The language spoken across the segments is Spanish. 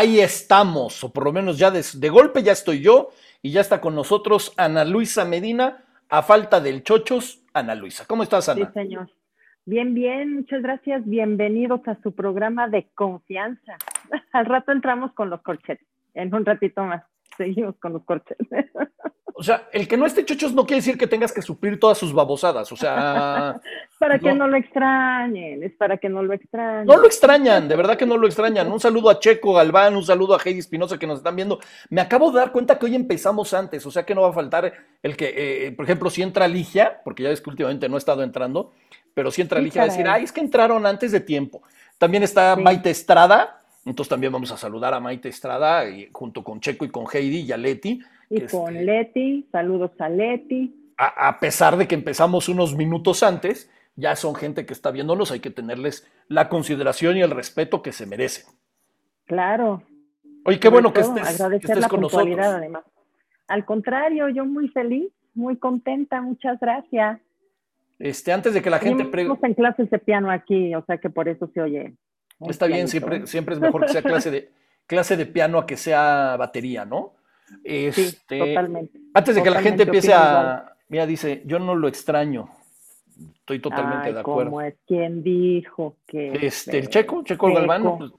ahí estamos, o por lo menos ya de, golpe ya estoy yo y ya está con nosotros Ana Luisa Medina, a falta del chochos, Ana Luisa. ¿Cómo estás, Ana? Sí, señor. Bien, bien, muchas gracias. Bienvenidos a su programa de confianza. Al rato entramos con los corchetes, en un ratito más. Seguimos con los corchetes. O sea, el que no esté chochos no quiere decir que tengas que suplir todas sus babosadas. O sea. para que no lo extrañen, es para que no lo extrañen. No lo extrañan, de verdad que no lo extrañan. Un saludo a Checo Galván, un saludo a Heidi Espinosa que nos están viendo. Me acabo de dar cuenta que hoy empezamos antes, o sea que no va a faltar el que, eh, por ejemplo, si entra Ligia, porque ya ves que últimamente no ha estado entrando, pero si entra Ligia va a decir, ay, es que entraron antes de tiempo. También está Maite Estrada, entonces también vamos a saludar a Maite Estrada y, junto con Checo y con Heidi y a Leti. Y con este, Leti, saludos a Leti. A, pesar de que empezamos unos minutos antes, ya son gente que está viéndonos, hay que tenerles la consideración y el respeto que se merecen. Claro. Oye, qué bueno que estés, agradecer la con nosotros. Además. Al contrario, yo muy feliz, muy contenta, muchas gracias. Este, antes de que la gente pregunte. en clases de piano aquí, o sea que por eso se oye. Está bien, siempre, siempre es mejor que sea clase de, clase de piano a que sea batería, ¿no? Este, sí, totalmente. Antes de que la gente empiece a. Mira, dice, yo no lo extraño. Estoy totalmente de acuerdo. ¿Cómo es? ¿Quién dijo que.? Este, el Checo, Checo, Galván, pues,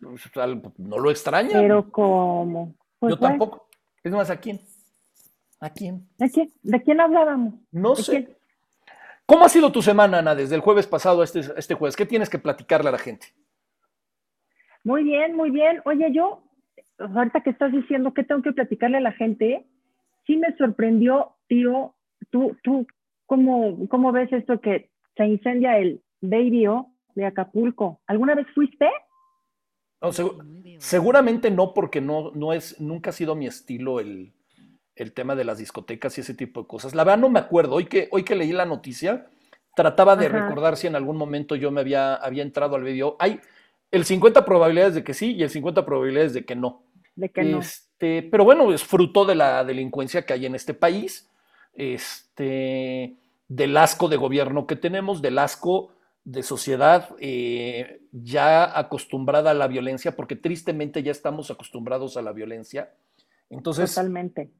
no lo extraña. Pero ¿cómo? Pues yo tampoco. Es más, ¿a quién? ¿A quién? ¿De quién? ¿De quién hablábamos? No sé. ¿Cómo ha sido tu semana, Ana, desde el jueves pasado a este, este jueves? ¿Qué tienes que platicarle a la gente? Muy bien, muy bien. Oye, yo ahorita que estás diciendo que tengo que platicarle a la gente, sí me sorprendió, tío, tú, tú, ¿cómo, cómo ves esto que se incendia el Baby de Acapulco? ¿Alguna vez fuiste? seguramente no, porque no, no es, nunca ha sido mi estilo el, el, tema de las discotecas y ese tipo de cosas. La verdad no me acuerdo. Hoy que, hoy que leí la noticia, trataba de recordar si en algún momento yo me había, había entrado al Baby Hay el 50 probabilidades de que sí y el 50 probabilidades de que no. De que no. Este, pero bueno, es fruto de la delincuencia que hay en este país, este, del asco de gobierno que tenemos, del asco de sociedad eh, ya acostumbrada a la violencia, porque tristemente ya estamos acostumbrados a la violencia. Entonces, Totalmente.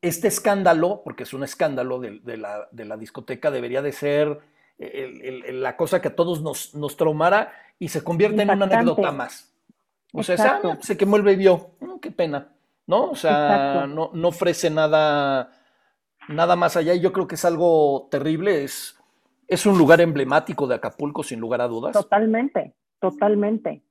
Este escándalo, porque es un escándalo de, la, de la, discoteca, debería de ser la cosa que a todos nos, nos traumara y se convierte en una anécdota más. O sea, ah, se quemó el bebió, mm, qué pena, ¿no? O sea, no, no, ofrece nada, nada más allá y yo creo que es algo terrible, es, es un lugar emblemático de Acapulco, sin lugar a dudas. Totalmente, totalmente.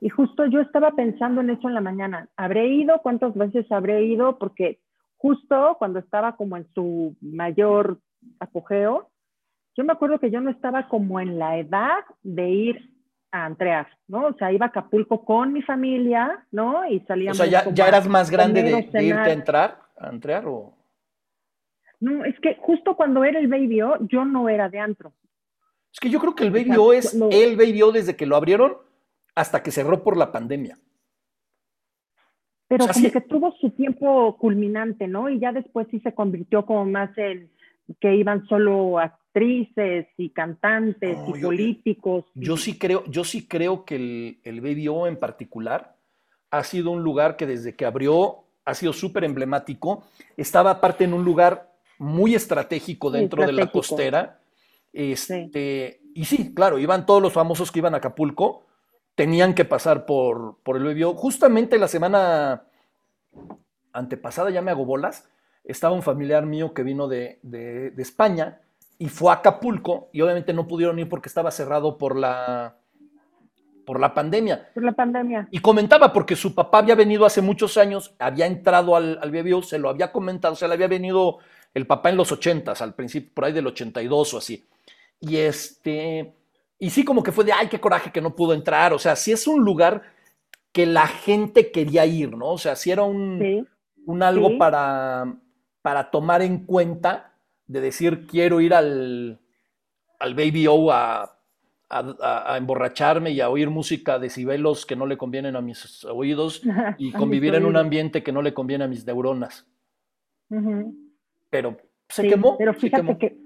Y justo yo estaba pensando en eso en la mañana. ¿Habré ido? ¿Cuántas veces habré ido? Porque justo cuando estaba como en su mayor apogeo, yo me acuerdo que yo no estaba como en la edad de ir a entrear, ¿no? O sea, iba a Acapulco con mi familia, ¿no? Y salíamos. O sea, ¿ya, eras más grande de, irte a entrar, a entrear o...? No, es que justo cuando era el Baby O, yo no era de antro. Es que yo creo que el Baby O es el Baby O desde que lo abrieron hasta que cerró por la pandemia. Pero como que tuvo su tiempo culminante, ¿no? Y ya después sí se convirtió como más en que iban solo a actrices y cantantes y políticos. Yo sí creo, yo sí creo que el, el BBO en particular ha sido un lugar que desde que abrió ha sido súper emblemático. Estaba aparte en un lugar muy estratégico dentro de la costera. Este, Y sí, claro, iban todos los famosos que iban a Acapulco, tenían que pasar por, por el BBO. Justamente la semana antepasada, ya me hago bolas, estaba un familiar mío que vino de, de, de España y fue a Acapulco y obviamente no pudieron ir porque estaba cerrado por la por la pandemia. Por la pandemia. Y comentaba porque su papá había venido hace muchos años, había entrado al, al BBO, se lo había comentado, o sea, le había venido el papá en los ochentas, al principio, por ahí del 82 o así. Y este, y sí como que fue de, ay, qué coraje que no pudo entrar, o sea, sí es un lugar que la gente quería ir, ¿no? O sea, sí era un, un algo para, para tomar en cuenta de decir quiero ir al, al Baby O a, a, emborracharme y a oír música de cibelos que no le convienen a mis oídos y convivir en un ambiente que no le conviene a mis neuronas. Pero se quemó. Pero fíjate que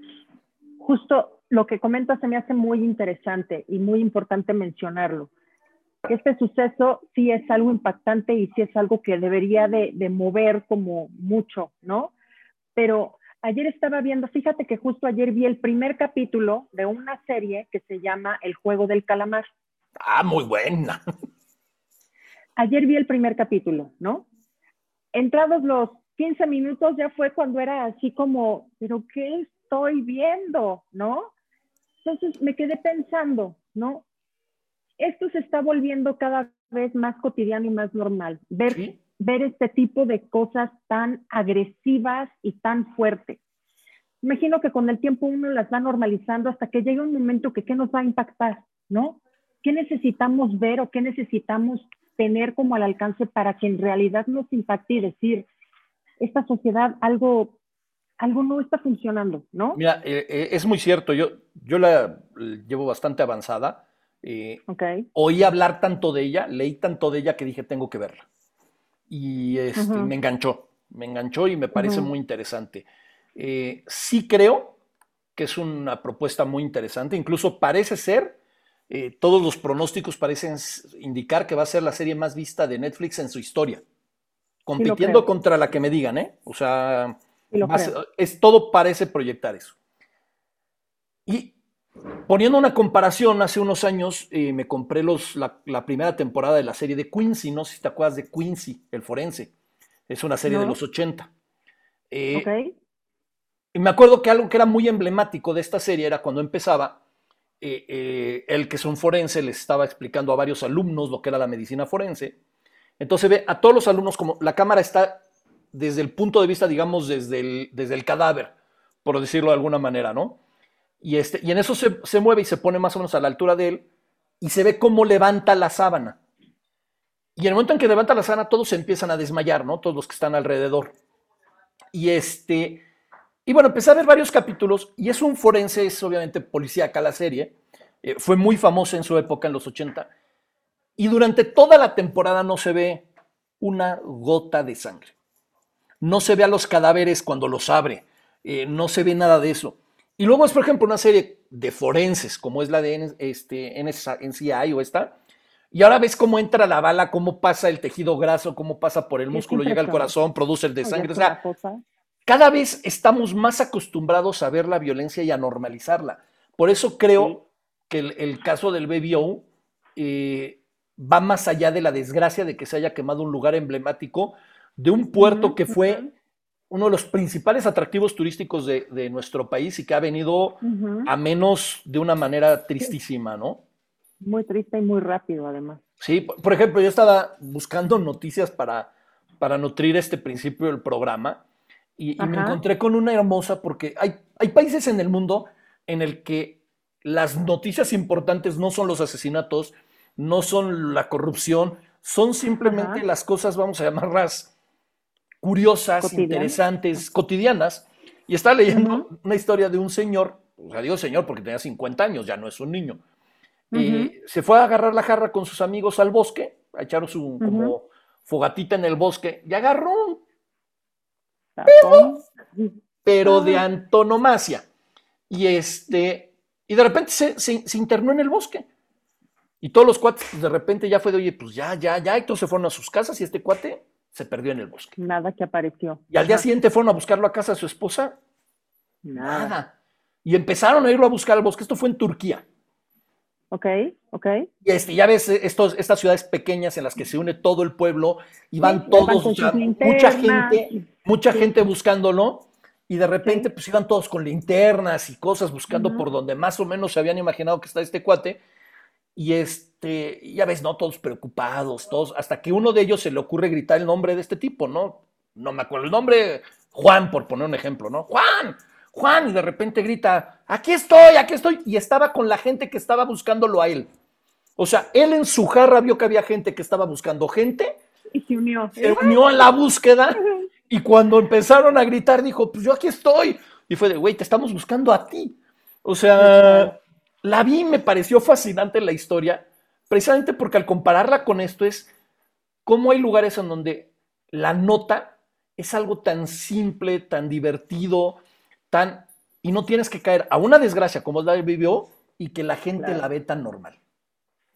justo lo que comentas se me hace muy interesante y muy importante mencionarlo. este suceso sí es algo impactante y sí es algo que debería de, de mover como mucho, ¿no? Pero ayer estaba viendo, fíjate que justo ayer vi el primer capítulo de una serie que se llama El juego del calamar. Ah, muy buena. Ayer vi el primer capítulo, ¿no? Entrados los 15 minutos ya fue cuando era así como, pero ¿qué estoy viendo? ¿No? Entonces me quedé pensando, ¿no? Esto se está volviendo cada vez más cotidiano y más normal. Ver, ver este tipo de cosas tan agresivas y tan fuertes. Imagino que con el tiempo uno las va normalizando hasta que llegue un momento que qué nos va a impactar, ¿no? ¿Qué necesitamos ver o qué necesitamos tener como al alcance para que en realidad nos impacte y decir, esta sociedad algo, algo no está funcionando, ¿no? Mira, eh, eh, es muy cierto, yo, yo la llevo bastante avanzada. Eh, Oí hablar tanto de ella, leí tanto de ella que dije, tengo que verla. Y este, me enganchó, me enganchó y me parece muy interesante. sí creo que es una propuesta muy interesante, incluso parece ser eh, todos los pronósticos parecen indicar que va a ser la serie más vista de Netflix en su historia, compitiendo contra la que me digan, ¿eh? O sea, es, todo parece proyectar eso. Y poniendo una comparación, hace unos años eh, me compré los, la, primera temporada de la serie de Quincy, no sé si te acuerdas de Quincy, el forense, es una serie de los 80. Eh, y me acuerdo que algo que era muy emblemático de esta serie era cuando empezaba, eh, eh, el que es un forense le estaba explicando a varios alumnos lo que era la medicina forense. Entonces ve a todos los alumnos como la cámara está desde el punto de vista, digamos, desde el, desde el cadáver, por decirlo de alguna manera, ¿no? Y, este, y en eso se, se mueve y se pone más o menos a la altura de él y se ve cómo levanta la sábana. Y en el momento en que levanta la sábana, todos se empiezan a desmayar, ¿no? Todos los que están alrededor. Y este, y bueno, empecé a ver varios capítulos y es un forense, es obviamente policíaca la serie. Eh, fue muy famosa en su época, en los 80. Y durante toda la temporada no se ve una gota de sangre. No se ve a los cadáveres cuando los abre. Eh, no se ve nada de eso. Y luego es, por ejemplo, una serie de forenses, como es la de este, NCI o esta. Y ahora ves cómo entra la bala, cómo pasa el tejido graso, cómo pasa por el músculo, llega al corazón, produce el de sangre. O sea, cada vez estamos más acostumbrados a ver la violencia y a normalizarla. Por eso creo que el, caso del BBO eh, va más allá de la desgracia de que se haya quemado un lugar emblemático de un puerto que fue uno de los principales atractivos turísticos de, nuestro país y que ha venido a menos de una manera tristísima, ¿no? Muy triste y muy rápido, además. Sí, por ejemplo, yo estaba buscando noticias para, para nutrir este principio del programa y, me encontré con una hermosa porque hay, hay países en el mundo en el que las noticias importantes no son los asesinatos, no son la corrupción, son simplemente las cosas, vamos a llamarlas curiosas, interesantes, cotidianas. Y estaba leyendo una historia de un señor, o sea, digo señor porque tenía 50 años, ya no es un niño. y se fue a agarrar la jarra con sus amigos al bosque, a echar su como fogatita en el bosque, y agarró un pero, de antonomasia. Y este, y de repente se, se, internó en el bosque. Y todos los cuates, pues, de repente ya fue de, oye, pues ya, ya, ya, y todos se fueron a sus casas y este cuate se perdió en el bosque. Nada que apareció. Y al día siguiente fueron a buscarlo a casa de su esposa. Nada. Y empezaron a irlo a buscar al bosque. Esto fue en Turquía. Ok, ok. Y este, ya ves estos, estas ciudades pequeñas en las que se une todo el pueblo y van todos, mucha gente, mucha gente buscándolo y de repente pues iban todos con linternas y cosas buscando por donde más o menos se habían imaginado que está este cuate y este, ya ves, ¿no? Todos preocupados, todos, hasta que uno de ellos se le ocurre gritar el nombre de este tipo, ¿no? No me acuerdo el nombre, Juan, por poner un ejemplo, ¿no? Juan, Juan, y de repente grita, aquí estoy, aquí estoy, y estaba con la gente que estaba buscándolo a él. O sea, él en su jarra vio que había gente que estaba buscando gente. Y se unió. Se unió a la búsqueda. Y cuando empezaron a gritar, dijo, pues yo aquí estoy. Y fue de, güey, te estamos buscando a ti. O sea, la vi y me pareció fascinante la historia, precisamente porque al compararla con esto es cómo hay lugares en donde la nota es algo tan simple, tan divertido, tan... Y no tienes que caer a una desgracia como la BBO y que la gente la ve tan normal.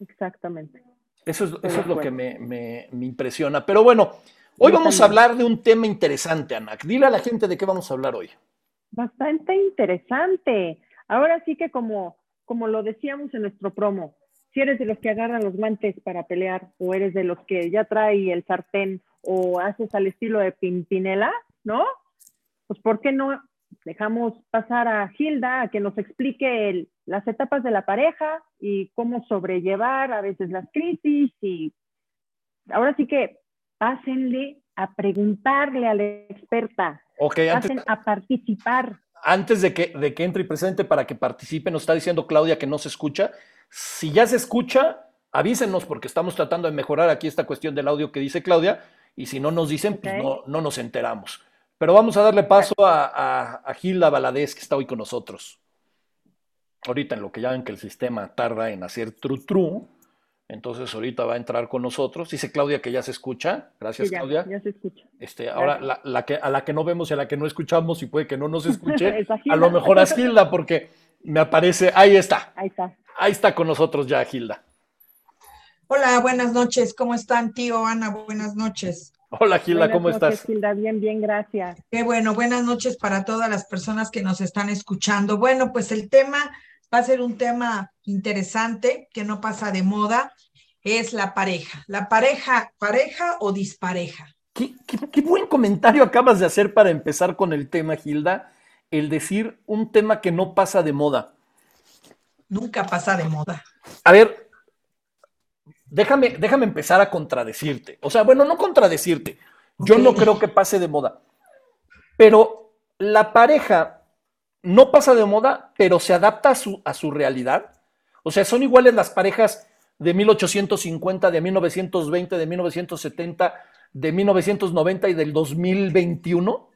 Exactamente. Eso es, eso es lo que me, me, me, impresiona. Pero bueno, hoy vamos a hablar de un tema interesante, Ana. Dile a la gente de qué vamos a hablar hoy. Bastante interesante. Ahora sí que como, como lo decíamos en nuestro promo, si eres de los que agarran los guantes para pelear o eres de los que ya trae el sartén o haces al estilo de Pimpinela, ¿no? Pues ¿por qué no dejamos pasar a Gilda a que nos explique las etapas de la pareja y cómo sobrellevar a veces las crisis y ahora sí que pásenle a preguntarle a la experta, okay, pasen a participar. Antes de que, de que entre y presente para que participe, nos está diciendo Claudia que no se escucha. Si ya se escucha, avísenos porque estamos tratando de mejorar aquí esta cuestión del audio que dice Claudia y si no nos dicen, pues no, no nos enteramos. Pero vamos a darle paso a, a, Gilda Valadez, que está hoy con nosotros. Ahorita en lo que ya ven que el sistema tarda en hacer tru tru, entonces ahorita va a entrar con nosotros. Dice Claudia que ya se escucha. Gracias, Claudia. Ya se escucha. Este, ahora la, la, que, a la que no vemos y a la que no escuchamos y puede que no nos escuche, a lo mejor a Gilda, porque me aparece, ahí está. Ahí está. Ahí está con nosotros ya Gilda. Hola, buenas noches. ¿Cómo están, tío Ana? Buenas noches. Hola Gilda, ¿cómo noches, estás? Gilda, bien, bien, gracias. Qué bueno, buenas noches para todas las personas que nos están escuchando. Bueno, pues el tema va a ser un tema interesante que no pasa de moda, es la pareja. La pareja, pareja o dispareja. Qué, qué buen comentario acabas de hacer para empezar con el tema, Gilda, el decir un tema que no pasa de moda. Nunca pasa de moda. A ver, déjame, déjame empezar a contradecirte. O sea, bueno, no contradecirte. Yo no creo que pase de moda. Pero la pareja no pasa de moda, pero se adapta a su, realidad. O sea, son iguales las parejas de 1850, de 1920, de 1970, de 1990 y del 2021.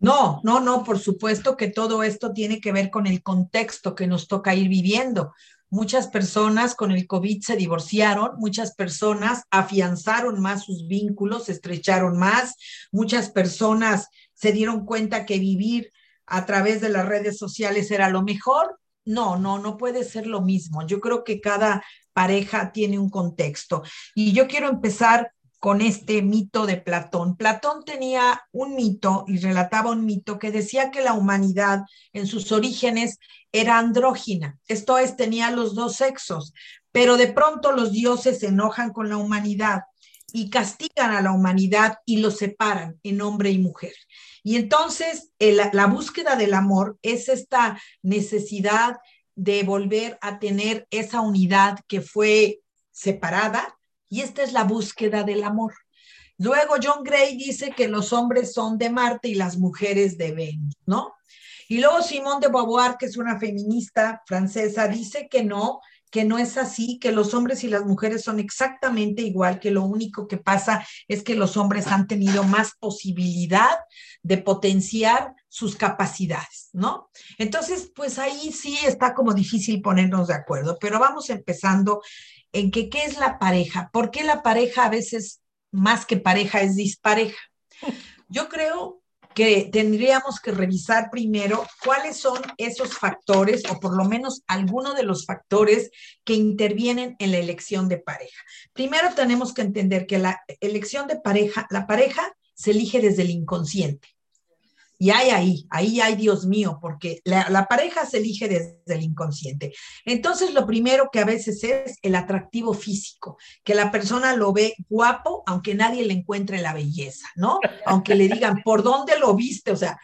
No, no, no, por supuesto que todo esto tiene que ver con el contexto que nos toca ir viviendo. Muchas personas con el COVID se divorciaron, muchas personas afianzaron más sus vínculos, se estrecharon más, muchas personas se dieron cuenta que vivir a través de las redes sociales era lo mejor. No, no, no puede ser lo mismo. Yo creo que cada pareja tiene un contexto. Y yo quiero empezar con este mito de Platón. Platón tenía un mito y relataba un mito que decía que la humanidad en sus orígenes era andrógina, esto es, tenía los dos sexos, pero de pronto los dioses se enojan con la humanidad y castigan a la humanidad y los separan en hombre y mujer. Y entonces la búsqueda del amor es esta necesidad de volver a tener esa unidad que fue separada y esta es la búsqueda del amor. Luego John Gray dice que los hombres son de Marte y las mujeres de Venus, ¿no? Y luego Simone de Beauvoir, que es una feminista francesa, dice que no, que no es así, que los hombres y las mujeres son exactamente igual, que lo único que pasa es que los hombres han tenido más posibilidad de potenciar sus capacidades, ¿no? Entonces, pues ahí sí está como difícil ponernos de acuerdo, pero vamos empezando en que qué es la pareja, por qué la pareja a veces más que pareja es dispareja. Yo creo que tendríamos que revisar primero cuáles son esos factores o por lo menos algunos de los factores que intervienen en la elección de pareja. Primero tenemos que entender que la elección de pareja, la pareja se elige desde el inconsciente. Y hay ahí, ahí hay Dios mío, porque la, pareja se elige desde el inconsciente. Entonces, lo primero que a veces es el atractivo físico, que la persona lo ve guapo, aunque nadie le encuentre la belleza, ¿no? Aunque le digan, ¿por dónde lo viste? O sea,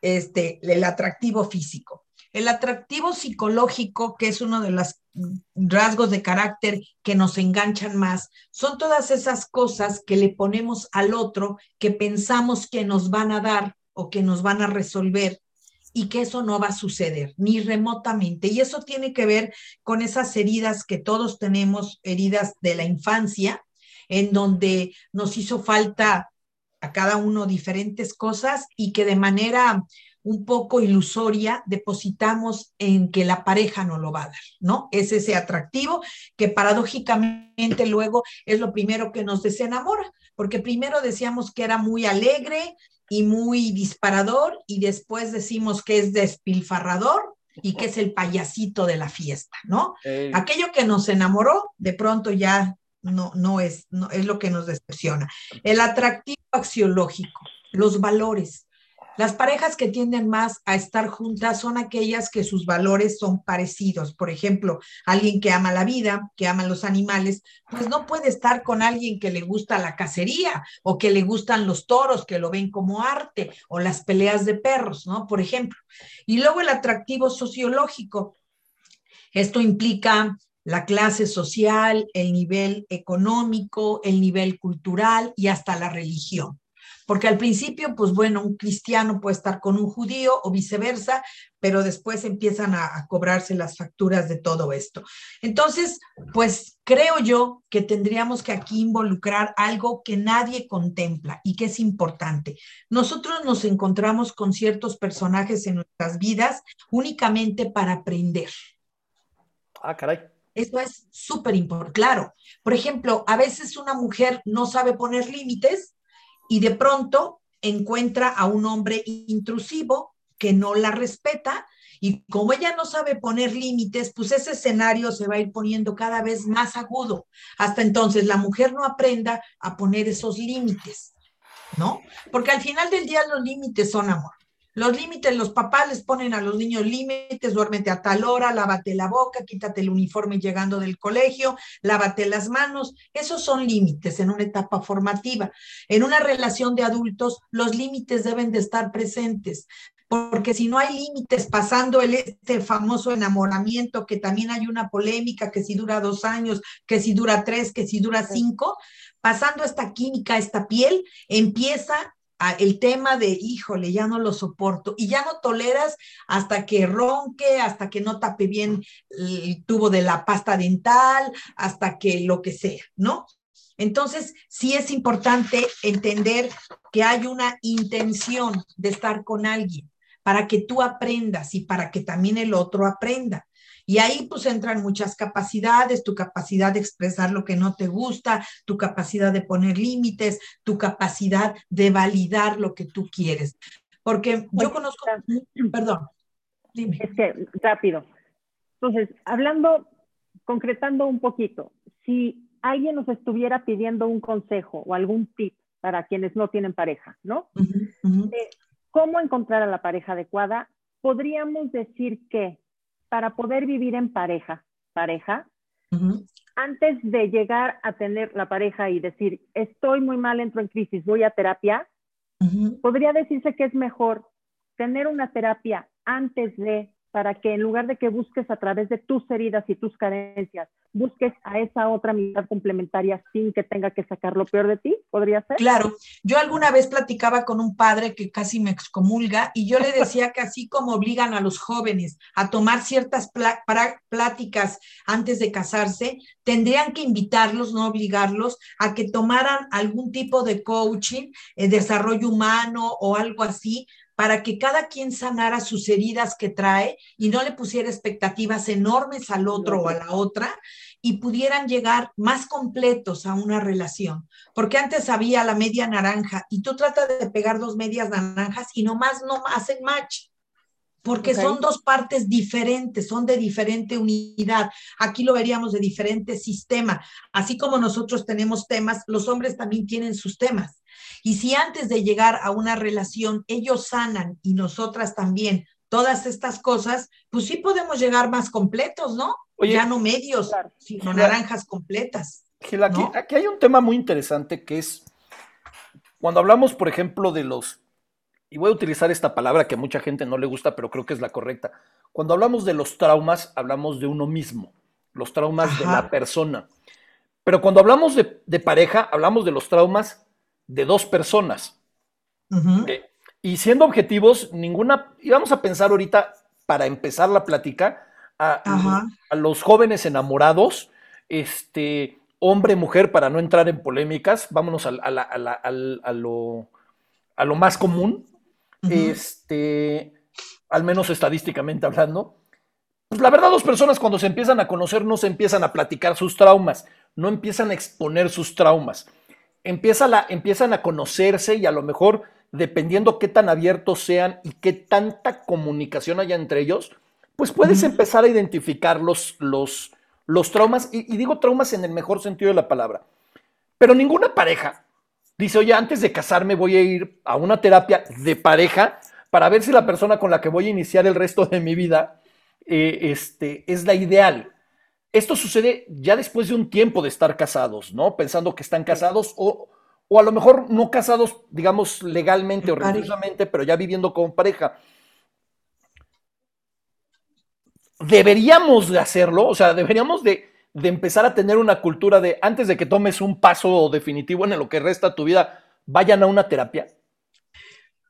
este, el atractivo físico. El atractivo psicológico, que es uno de los rasgos de carácter que nos enganchan más, son todas esas cosas que le ponemos al otro que pensamos que nos van a dar que nos van a resolver y que eso no va a suceder ni remotamente. Y eso tiene que ver con esas heridas que todos tenemos, heridas de la infancia, en donde nos hizo falta a cada uno diferentes cosas y que de manera un poco ilusoria depositamos en que la pareja no lo va a dar, ¿no? Es ese atractivo que paradójicamente luego es lo primero que nos desenamora, porque primero decíamos que era muy alegre, y muy disparador y después decimos que es despilfarrador y que es el payasito de la fiesta, ¿no? Aquello que nos enamoró, de pronto ya no, no es, no, es lo que nos decepciona. El atractivo axiológico, los valores. Las parejas que tienden más a estar juntas son aquellas que sus valores son parecidos. Por ejemplo, alguien que ama la vida, que ama los animales, pues no puede estar con alguien que le gusta la cacería o que le gustan los toros, que lo ven como arte, o las peleas de perros, ¿no? Por ejemplo. Y luego el atractivo sociológico. Esto implica la clase social, el nivel económico, el nivel cultural y hasta la religión. Porque al principio, pues bueno, un cristiano puede estar con un judío o viceversa, pero después empiezan a, cobrarse las facturas de todo esto. Entonces, pues creo yo que tendríamos que aquí involucrar algo que nadie contempla y que es importante. Nosotros nos encontramos con ciertos personajes en nuestras vidas únicamente para aprender. Ah, caray. Eso es súper importante. Claro, por ejemplo, a veces una mujer no sabe poner límites y de pronto encuentra a un hombre intrusivo que no la respeta y como ella no sabe poner límites, pues ese escenario se va a ir poniendo cada vez más agudo. Hasta entonces la mujer no aprenda a poner esos límites, ¿no? Porque al final del día los límites son amor. Los límites, los papás les ponen a los niños límites, duérmete a tal hora, lávate la boca, quítate el uniforme llegando del colegio, lávate las manos. Esos son límites en una etapa formativa. En una relación de adultos, los límites deben de estar presentes porque si no hay límites pasando el, este famoso enamoramiento, que también hay una polémica, que si dura dos años, que si dura tres, que si dura cinco, pasando esta química, esta piel, empieza el tema de, híjole, ya no lo soporto, y ya no toleras hasta que ronque, hasta que no tape bien el tubo de la pasta dental, hasta que lo que sea, ¿no? Entonces, sí es importante entender que hay una intención de estar con alguien para que tú aprendas y para que también el otro aprenda. Y ahí pues entran muchas capacidades, tu capacidad de expresar lo que no te gusta, tu capacidad de poner límites, tu capacidad de validar lo que tú quieres. Porque yo conozco, perdón, dime. Es que rápido. Entonces, hablando, concretando un poquito, si alguien nos estuviera pidiendo un consejo o algún tip para quienes no tienen pareja, ¿no? ¿Cómo encontrar a la pareja adecuada? Podríamos decir que para poder vivir en pareja, pareja, antes de llegar a tener la pareja y decir, estoy muy mal, entro en crisis, voy a terapia, podría decirse que es mejor tener una terapia antes de para que en lugar de que busques a través de tus heridas y tus carencias, busques a esa otra mitad complementaria sin que tenga que sacar lo peor de ti? ¿Podría ser? Claro, yo alguna vez platicaba con un padre que casi me excomulga y yo le decía que así como obligan a los jóvenes a tomar ciertas pláticas antes de casarse, tendrían que invitarlos, no obligarlos, a que tomaran algún tipo de coaching, eh, desarrollo humano o algo así, para que cada quien sanara sus heridas que trae y no le pusiera expectativas enormes al otro o a la otra y pudieran llegar más completos a una relación. Porque antes había la media naranja y tú tratas de pegar dos medias naranjas y nomás no hacen match. Porque son dos partes diferentes, son de diferente unidad. Aquí lo veríamos de diferente sistema. Así como nosotros tenemos temas, los hombres también tienen sus temas. Y si antes de llegar a una relación ellos sanan y nosotras también todas estas cosas, pues sí podemos llegar más completos, ¿no? ya no medios, sino naranjas completas. aquí, hay un tema muy interesante que es cuando hablamos, por ejemplo, de los, y voy a utilizar esta palabra que a mucha gente no le gusta, pero creo que es la correcta. Cuando hablamos de los traumas, hablamos de uno mismo, los traumas de la persona. Pero cuando hablamos de, de pareja, hablamos de los traumas de dos personas. y siendo objetivos, ninguna, y vamos a pensar ahorita, para empezar la plática, a, los jóvenes enamorados, este, hombre, mujer, para no entrar en polémicas, vámonos a, lo, a lo, más común, este, al menos estadísticamente hablando. Pues la verdad, dos personas cuando se empiezan a conocer no se empiezan a platicar sus traumas, no empiezan a exponer sus traumas la, empiezan a conocerse y a lo mejor, dependiendo qué tan abiertos sean y qué tanta comunicación haya entre ellos, pues puedes empezar a identificar los, los, los traumas, y, digo traumas en el mejor sentido de la palabra, pero ninguna pareja dice, oye, antes de casarme voy a ir a una terapia de pareja para ver si la persona con la que voy a iniciar el resto de mi vida eh, este, es la ideal. Esto sucede ya después de un tiempo de estar casados, ¿no? Pensando que están casados o, o a lo mejor no casados, digamos, legalmente o religiosamente, pero ya viviendo como pareja. Deberíamos de hacerlo, o sea, deberíamos de, de empezar a tener una cultura de antes de que tomes un paso definitivo en lo que resta tu vida, vayan a una terapia.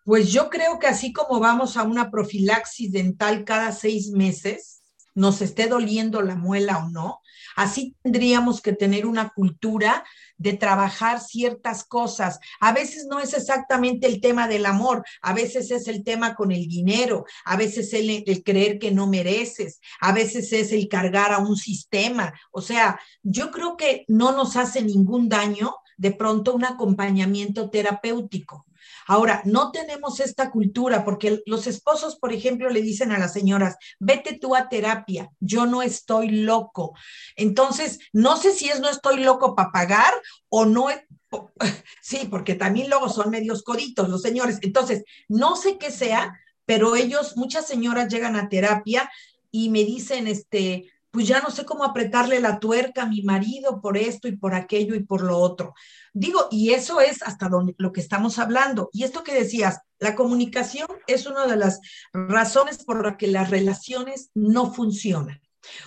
Pues yo creo que así como vamos a una profilaxis dental cada seis meses, nos esté doliendo la muela o no. Así tendríamos que tener una cultura de trabajar ciertas cosas. A veces no es exactamente el tema del amor, a veces es el tema con el dinero, a veces el, el creer que no mereces, a veces es el cargar a un sistema. O sea, yo creo que no nos hace ningún daño de pronto un acompañamiento terapéutico. Ahora, no tenemos esta cultura porque los esposos, por ejemplo, le dicen a las señoras, vete tú a terapia, yo no estoy loco. Entonces, no sé si es no estoy loco para pagar o no, sí, porque también luego son medios coditos los señores. Entonces, no sé qué sea, pero ellos, muchas señoras llegan a terapia y me dicen, este, pues ya no sé cómo apretarle la tuerca a mi marido por esto y por aquello y por lo otro. Digo, y eso es hasta donde, lo que estamos hablando. Y esto que decías, la comunicación es una de las razones por las que las relaciones no funcionan.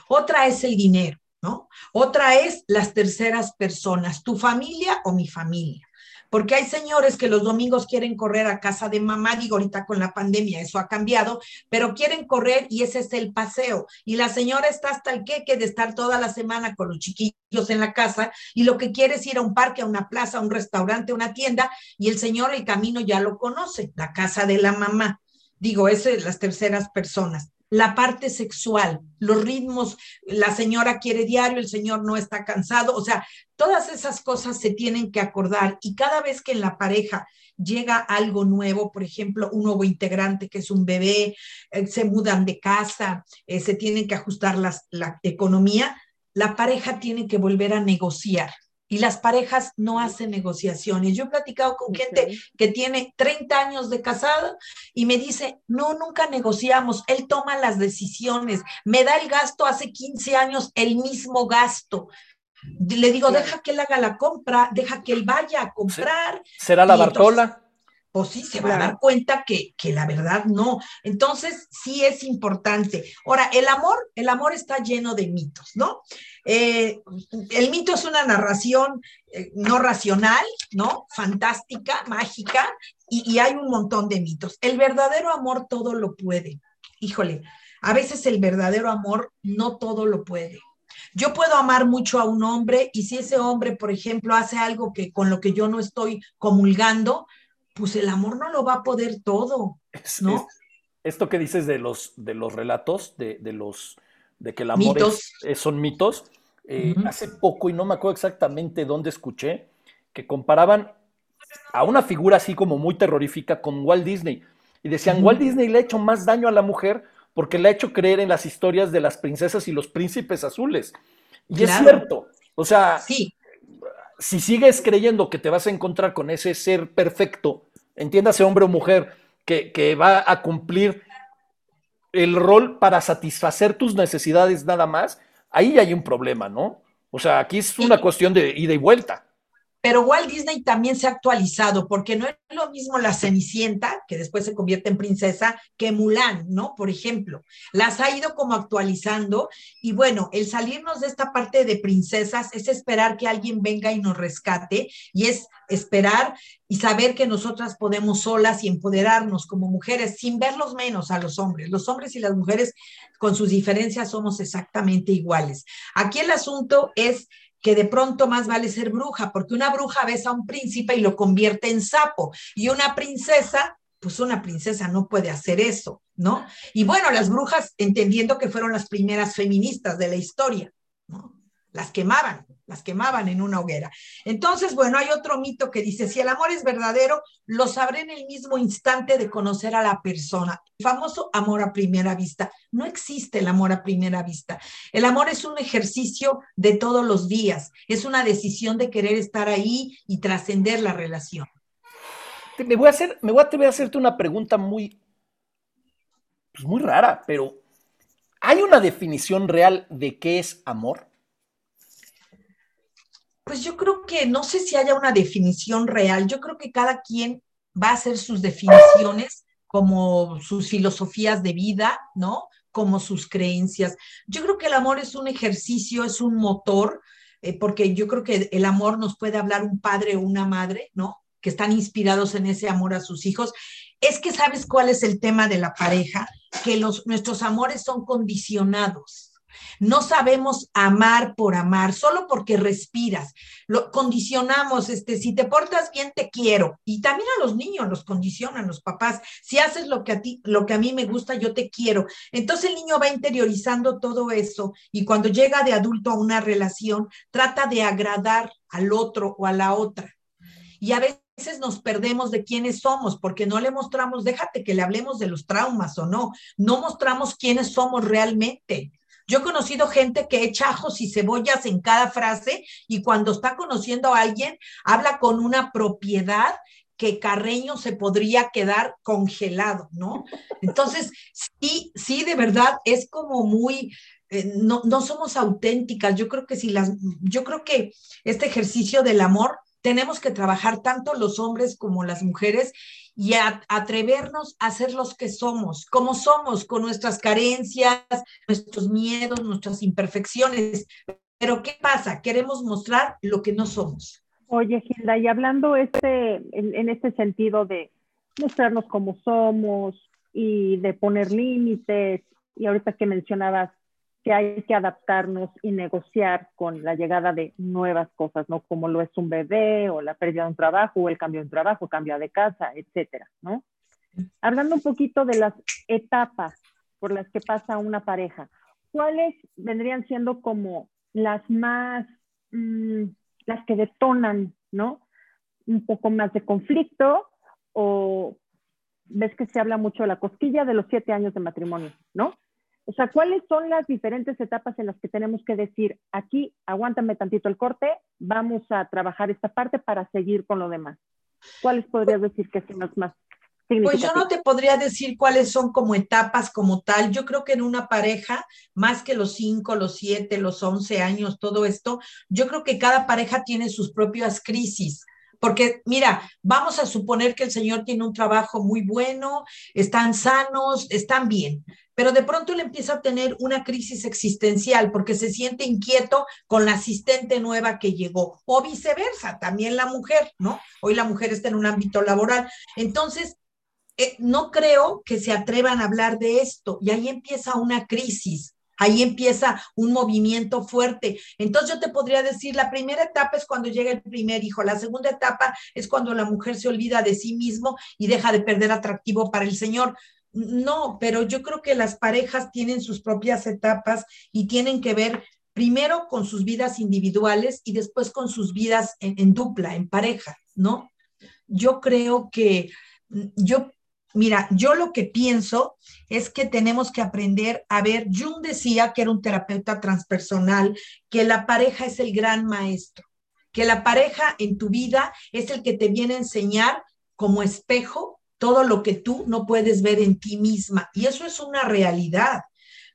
Otra es el dinero, ¿no? Otra es las terceras personas, tu familia o mi familia porque hay señores que los domingos quieren correr a casa de mamá, digo ahorita con la pandemia eso ha cambiado, pero quieren correr y ese es el paseo. Y la señora está hasta el queque de estar toda la semana con los chiquillos en la casa y lo que quiere es ir a un parque, a una plaza, a un restaurante, a una tienda y el señor el camino ya lo conoce, la casa de la mamá. Digo, es las terceras personas la parte sexual, los ritmos, la señora quiere diario, el señor no está cansado, o sea, todas esas cosas se tienen que acordar y cada vez que en la pareja llega algo nuevo, por ejemplo, un nuevo integrante que es un bebé, eh, se mudan de casa, eh, se tienen que ajustar la economía, la pareja tiene que volver a negociar y las parejas no hacen negociaciones. Yo he platicado con gente que tiene 30 años de casada y me dice, no, nunca negociamos, él toma las decisiones, me da el gasto hace 15 años, el mismo gasto. Le digo, deja que él haga la compra, deja que él vaya a comprar. ¿Será la Bartola? pues sí, se va a dar cuenta que, que, la verdad no. Entonces, sí es importante. Ahora, el amor, el amor está lleno de mitos, ¿no? Eh, el mito es una narración eh, no racional, ¿no? Fantástica, mágica, y, y hay un montón de mitos. El verdadero amor todo lo puede. Híjole, a veces el verdadero amor no todo lo puede. Yo puedo amar mucho a un hombre y si ese hombre, por ejemplo, hace algo que con lo que yo no estoy comulgando, pues el amor no lo va a poder todo, ¿no? esto que dices de los, de los relatos, de, los, de que el amor es, son mitos, eh, hace poco, y no me acuerdo exactamente dónde escuché, que comparaban a una figura así como muy terrorífica con Walt Disney. Y decían, Walt Disney le ha hecho más daño a la mujer porque le ha hecho creer en las historias de las princesas y los príncipes azules. Y es cierto. O sea, sí si sigues creyendo que te vas a encontrar con ese ser perfecto, entiéndase hombre o mujer, que, va a cumplir el rol para satisfacer tus necesidades nada más, ahí hay un problema, ¿no? O sea, aquí es una cuestión de ida y vuelta. Pero Walt Disney también se ha actualizado, porque no es lo mismo la Cenicienta, que después se convierte en princesa, que Mulan, ¿no? Por ejemplo, las ha ido como actualizando y bueno, el salirnos de esta parte de princesas es esperar que alguien venga y nos rescate y es esperar y saber que nosotras podemos solas y empoderarnos como mujeres sin verlos menos a los hombres. Los hombres y las mujeres con sus diferencias somos exactamente iguales. Aquí el asunto es que de pronto más vale ser bruja, porque una bruja besa a un príncipe y lo convierte en sapo, y una princesa, pues una princesa no puede hacer eso, ¿no? Y bueno, las brujas, entendiendo que fueron las primeras feministas de la historia, ¿no? Las quemaban, las quemaban en una hoguera. Entonces, bueno, hay otro mito que dice, si el amor es verdadero, lo sabré en el mismo instante de conocer a la persona. El famoso amor a primera vista. No existe el amor a primera vista. El amor es un ejercicio de todos los días, es una decisión de querer estar ahí y trascender la relación. Me voy a hacer, me voy a hacerte una pregunta muy, pues muy rara, pero ¿hay una definición real de qué es amor? Pues yo creo que no sé si haya una definición real. Yo creo que cada quien va a hacer sus definiciones como sus filosofías de vida, ¿no? Como sus creencias. Yo creo que el amor es un ejercicio, es un motor, eh, porque yo creo que el amor nos puede hablar un padre o una madre, ¿no? Que están inspirados en ese amor a sus hijos. Es que sabes cuál es el tema de la pareja, que los, nuestros amores son condicionados no sabemos amar por amar, solo porque respiras. Lo condicionamos, este, si te portas bien, te quiero. Y también a los niños los condicionan los papás. Si haces lo que a ti, lo que a mí me gusta, yo te quiero. Entonces el niño va interiorizando todo eso y cuando llega de adulto a una relación, trata de agradar al otro o a la otra. Y a veces nos perdemos de quiénes somos porque no le mostramos, déjate que le hablemos de los traumas o no, no mostramos quiénes somos realmente. Yo he conocido gente que echa ajos y cebollas en cada frase y cuando está conociendo a alguien, habla con una propiedad que Carreño se podría quedar congelado, ¿no? Entonces, sí, sí, de verdad, es como muy, eh, no, no somos auténticas. Yo creo que si las, yo creo que este ejercicio del amor tenemos que trabajar tanto los hombres como las mujeres y atrevernos a ser los que somos, como somos, con nuestras carencias, nuestros miedos, nuestras imperfecciones. Pero ¿qué pasa? Queremos mostrar lo que no somos. Oye, Gilda, y hablando este, en, en este sentido de mostrarnos como somos y de poner límites, y ahorita que mencionabas que hay que adaptarnos y negociar con la llegada de nuevas cosas, ¿no? Como lo es un bebé o la pérdida de un trabajo o el cambio de un trabajo, cambio de casa, etcétera, ¿no? Hablando un poquito de las etapas por las que pasa una pareja, ¿cuáles vendrían siendo como las más, mm, las que detonan, ¿no? Un poco más de conflicto o ves que se habla mucho de la cosquilla de los siete años de matrimonio, ¿no? O sea, ¿cuáles son las diferentes etapas en las que tenemos que decir, aquí, aguántame tantito el corte, vamos a trabajar esta parte para seguir con lo demás? ¿Cuáles podrías decir que son las más pues yo no te podría decir cuáles son como etapas como tal. Yo creo que en una pareja, más que los cinco, los siete, los once años, todo esto, yo creo que cada pareja tiene sus propias crisis. Porque mira, vamos a suponer que el señor tiene un trabajo muy bueno, están sanos, están bien, pero de pronto él empieza a tener una crisis existencial porque se siente inquieto con la asistente nueva que llegó, o viceversa, también la mujer, ¿no? Hoy la mujer está en un ámbito laboral. Entonces, eh, no creo que se atrevan a hablar de esto y ahí empieza una crisis. Ahí empieza un movimiento fuerte. Entonces yo te podría decir, la primera etapa es cuando llega el primer hijo, la segunda etapa es cuando la mujer se olvida de sí mismo y deja de perder atractivo para el Señor. No, pero yo creo que las parejas tienen sus propias etapas y tienen que ver primero con sus vidas individuales y después con sus vidas en, dupla, en pareja, ¿no? Yo creo que yo Mira, yo lo que pienso es que tenemos que aprender a ver, Jung decía que era un terapeuta transpersonal, que la pareja es el gran maestro, que la pareja en tu vida es el que te viene a enseñar como espejo todo lo que tú no puedes ver en ti misma. Y eso es una realidad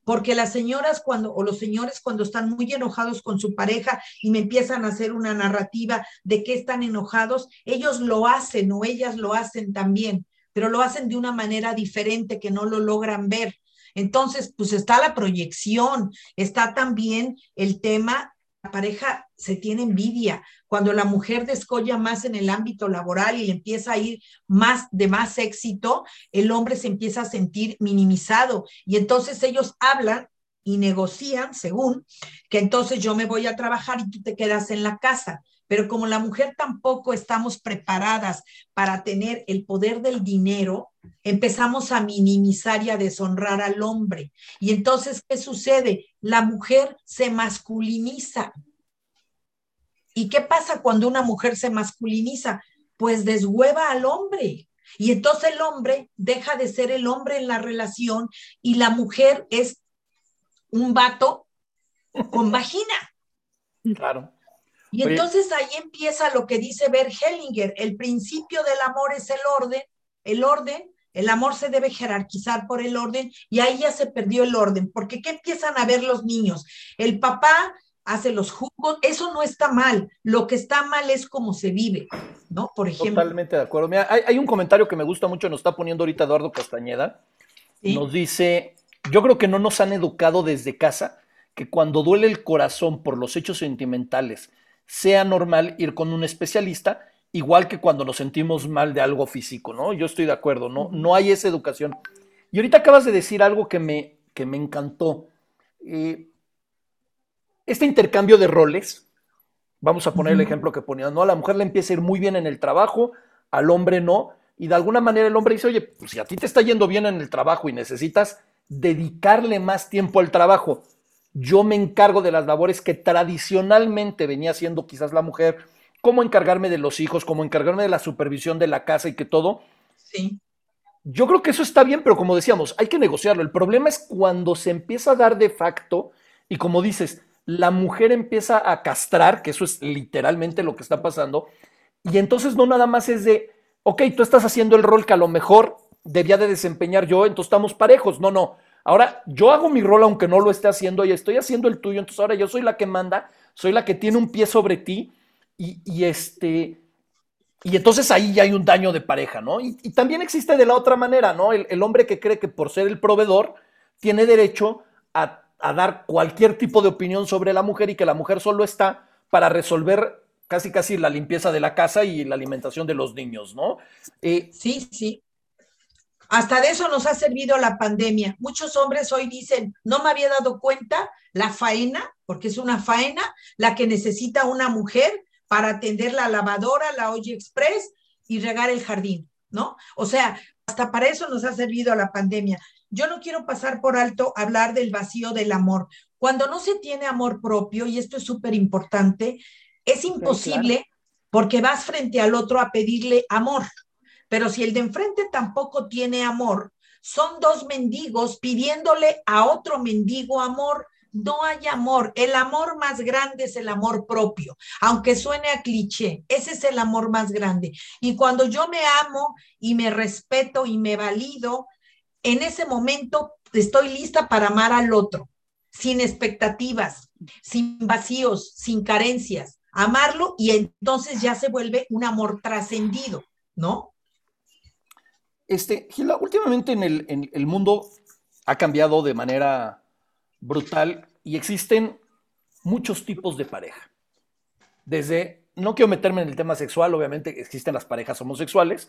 porque las señoras cuando, o los señores cuando están muy enojados con su pareja y me empiezan a hacer una narrativa de que están enojados, ellos lo hacen o ellas lo hacen también pero lo hacen de una manera diferente que no lo logran ver. Entonces, pues está la proyección, está también el tema, pareja se tiene envidia. Cuando la mujer descolla más en el ámbito laboral y empieza a ir más de más éxito, el hombre se empieza a sentir minimizado y entonces ellos hablan y negocian, según, que entonces yo me voy a trabajar y tú te quedas en la casa. Pero como la mujer tampoco estamos preparadas para tener el poder del dinero, empezamos a minimizar y a deshonrar al hombre. Y entonces, ¿qué sucede? La mujer se masculiniza. ¿Y qué pasa cuando una mujer se masculiniza? Pues deshueva al hombre. Y entonces el hombre deja de ser el hombre en la relación y la mujer es un vato con vagina. Claro. Y entonces ahí empieza lo que dice Bert Hellinger, el principio del amor es el orden, el orden, el amor se debe jerarquizar por el orden y ahí ya se perdió el orden, porque ¿qué empiezan a ver los niños? El papá hace los jugos, eso no está mal, lo que está mal es cómo se vive, ¿no? Por ejemplo. Totalmente de acuerdo. Mira, hay, un comentario que me gusta mucho, nos está poniendo ahorita Eduardo Castañeda, nos dice, yo creo que no nos han educado desde casa que cuando duele el corazón por los hechos sentimentales, sea normal ir con un especialista, igual que cuando nos sentimos mal de algo físico, ¿no? Yo estoy de acuerdo, ¿no? No hay esa educación. Y ahorita acabas de decir algo que me, que me encantó. Eh, este intercambio de roles, vamos a poner el ejemplo que ponía, ¿no? A la mujer le empieza a ir muy bien en el trabajo, al hombre no, y de alguna manera el hombre dice, oye, pues si a ti te está yendo bien en el trabajo y necesitas dedicarle más tiempo al trabajo, yo me encargo de las labores que tradicionalmente venía haciendo quizás la mujer, como encargarme de los hijos, como encargarme de la supervisión de la casa y que todo. Sí. Yo creo que eso está bien, pero como decíamos, hay que negociarlo. El problema es cuando se empieza a dar de facto y como dices, la mujer empieza a castrar, que eso es literalmente lo que está pasando, y entonces no nada más es de, ok, tú estás haciendo el rol que a lo mejor debía de desempeñar yo, entonces estamos parejos. No, no, Ahora, yo hago mi rol aunque no lo esté haciendo y estoy haciendo el tuyo, entonces ahora yo soy la que manda, soy la que tiene un pie sobre ti y, este... Y entonces ahí ya hay un daño de pareja, ¿no? Y, también existe de la otra manera, ¿no? El, hombre que cree que por ser el proveedor tiene derecho a, dar cualquier tipo de opinión sobre la mujer y que la mujer solo está para resolver casi casi la limpieza de la casa y la alimentación de los niños, ¿no? Eh, sí, sí. Hasta de eso nos ha servido la pandemia. Muchos hombres hoy dicen, no me había dado cuenta la faena, porque es una faena la que necesita una mujer para atender la lavadora, la olla express y regar el jardín, ¿no? O sea, hasta para eso nos ha servido la pandemia. Yo no quiero pasar por alto hablar del vacío del amor. Cuando no se tiene amor propio, y esto es súper importante, es imposible porque vas frente al otro a pedirle amor. Pero si el de enfrente tampoco tiene amor, son dos mendigos pidiéndole a otro mendigo amor. No hay amor. El amor más grande es el amor propio, aunque suene a cliché. Ese es el amor más grande. Y cuando yo me amo y me respeto y me valido, en ese momento estoy lista para amar al otro, sin expectativas, sin vacíos, sin carencias. Amarlo y entonces ya se vuelve un amor trascendido, ¿no? Este, Gila, últimamente en el, mundo ha cambiado de manera brutal y existen muchos tipos de pareja. Desde, no quiero meterme en el tema sexual, obviamente existen las parejas homosexuales,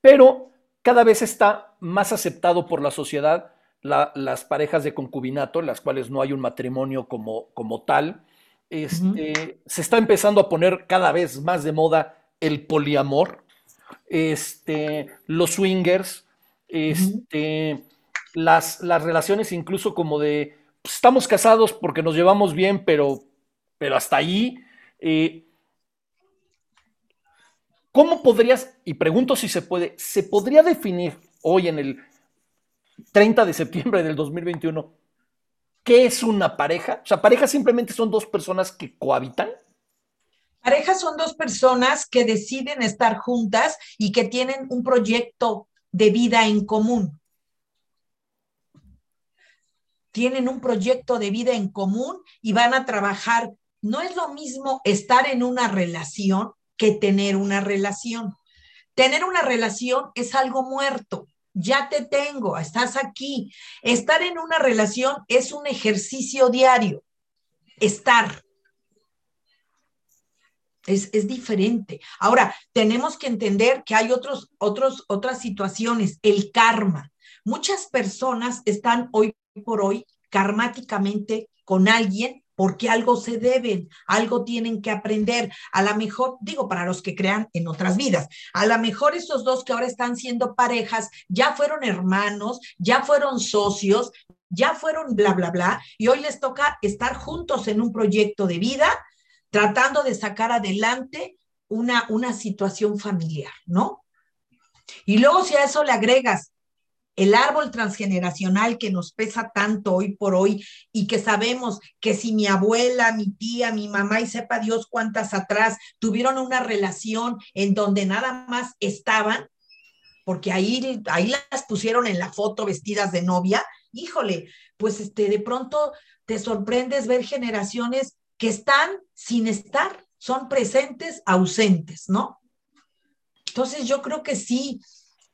pero cada vez está más aceptado por la sociedad las parejas de concubinato, en las cuales no hay un matrimonio como, como tal. Este, Se está empezando a poner cada vez más de moda el poliamor, este, los swingers, este, las, las relaciones incluso como de, pues, estamos casados porque nos llevamos bien, pero, pero hasta ahí. Eh, ¿Cómo podrías, y pregunto si se puede, se podría definir hoy en el 30 de septiembre del 2021 qué es una pareja? O sea, pareja simplemente son dos personas que cohabitan. Parejas son dos personas que deciden estar juntas y que tienen un proyecto de vida en común. Tienen un proyecto de vida en común y van a trabajar. No es lo mismo estar en una relación que tener una relación. Tener una relación es algo muerto. Ya te tengo, estás aquí. Estar en una relación es un ejercicio diario. Estar, es, diferente. Ahora, tenemos que entender que hay otros, otros, otras situaciones, el karma. Muchas personas están hoy por hoy karmáticamente con alguien porque algo se deben, algo tienen que aprender. A lo mejor, digo, para los que crean en otras vidas, a lo mejor esos dos que ahora están siendo parejas ya fueron hermanos, ya fueron socios, ya fueron bla, bla, bla, y hoy les toca estar juntos en un proyecto de vida tratando de sacar adelante una, una situación familiar, ¿no? Y luego si a eso le agregas el árbol transgeneracional que nos pesa tanto hoy por hoy y que sabemos que si mi abuela, mi tía, mi mamá y sepa Dios cuántas atrás tuvieron una relación en donde nada más estaban, porque ahí, ahí las pusieron en la foto vestidas de novia, híjole, pues este, de pronto te sorprendes ver generaciones que están sin estar, son presentes, ausentes, ¿no? Entonces yo creo que sí,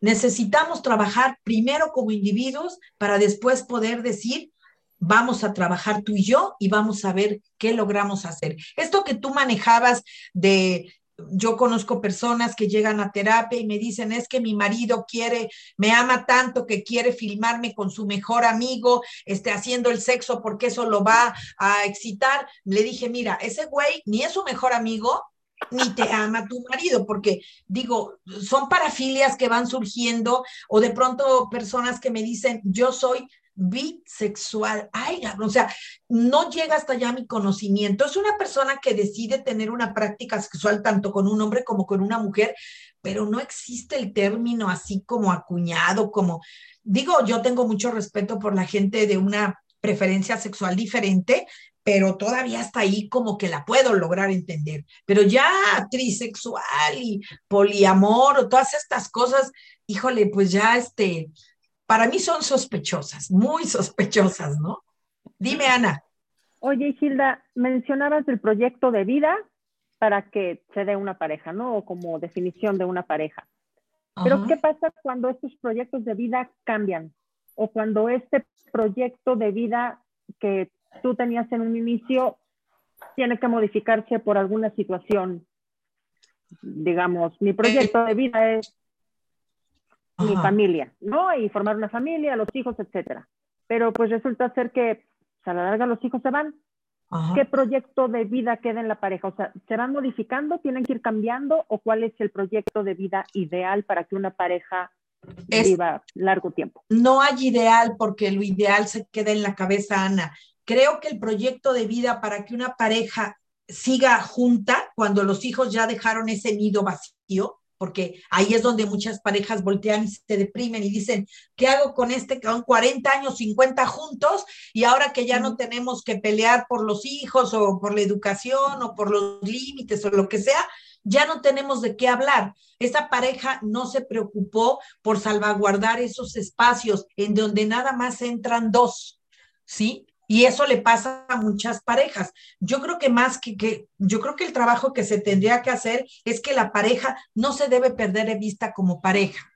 necesitamos trabajar primero como individuos para después poder decir, vamos a trabajar tú y yo y vamos a ver qué logramos hacer. Esto que tú manejabas de yo conozco personas que llegan a terapia y me dicen, es que mi marido quiere, me ama tanto que quiere filmarme con su mejor amigo, este, haciendo el sexo porque eso lo va a excitar. Le dije, mira, ese güey ni es su mejor amigo, ni te ama tu marido, porque digo, son parafilias que van surgiendo o de pronto personas que me dicen, yo soy bisexual. Ay, o sea, no llega hasta allá mi conocimiento. Es una persona que decide tener una práctica sexual tanto con un hombre como con una mujer, pero no existe el término así como acuñado, como digo, yo tengo mucho respeto por la gente de una preferencia sexual diferente, pero todavía está ahí como que la puedo lograr entender. Pero ya trisexual y poliamor o todas estas cosas, híjole, pues ya este, para mí son sospechosas, muy sospechosas, ¿no? Dime, Ana. Oye, Gilda, mencionabas el proyecto de vida para que se dé una pareja, ¿no? O como definición de una pareja. Pero ¿qué pasa cuando estos proyectos de vida cambian? O cuando este proyecto de vida que tú tenías en un inicio tiene que modificarse por alguna situación. Digamos, mi proyecto de vida es mi familia, ¿no? Y formar una familia, los hijos, etcétera. Pero pues resulta ser que pues, a la larga los hijos se van. ¿Qué proyecto de vida queda en la pareja? O sea, ¿se van modificando? ¿Tienen que ir cambiando? ¿O cuál es el proyecto de vida ideal para que una pareja viva largo tiempo? No hay ideal porque lo ideal se queda en la cabeza, Ana. Creo que el proyecto de vida para que una pareja siga junta cuando los hijos ya dejaron ese nido vacío, porque ahí es donde muchas parejas voltean y se deprimen y dicen, ¿qué hago con este que son 40 años, 50 juntos y ahora que ya no tenemos que pelear por los hijos o por la educación o por los límites o lo que sea? Ya no tenemos de qué hablar. Esa pareja no se preocupó por salvaguardar esos espacios en donde nada más entran dos, ¿sí? Y eso le pasa a muchas parejas. Yo creo que más que, que, yo creo que el trabajo que se tendría que hacer es que la pareja no se debe perder de vista como pareja,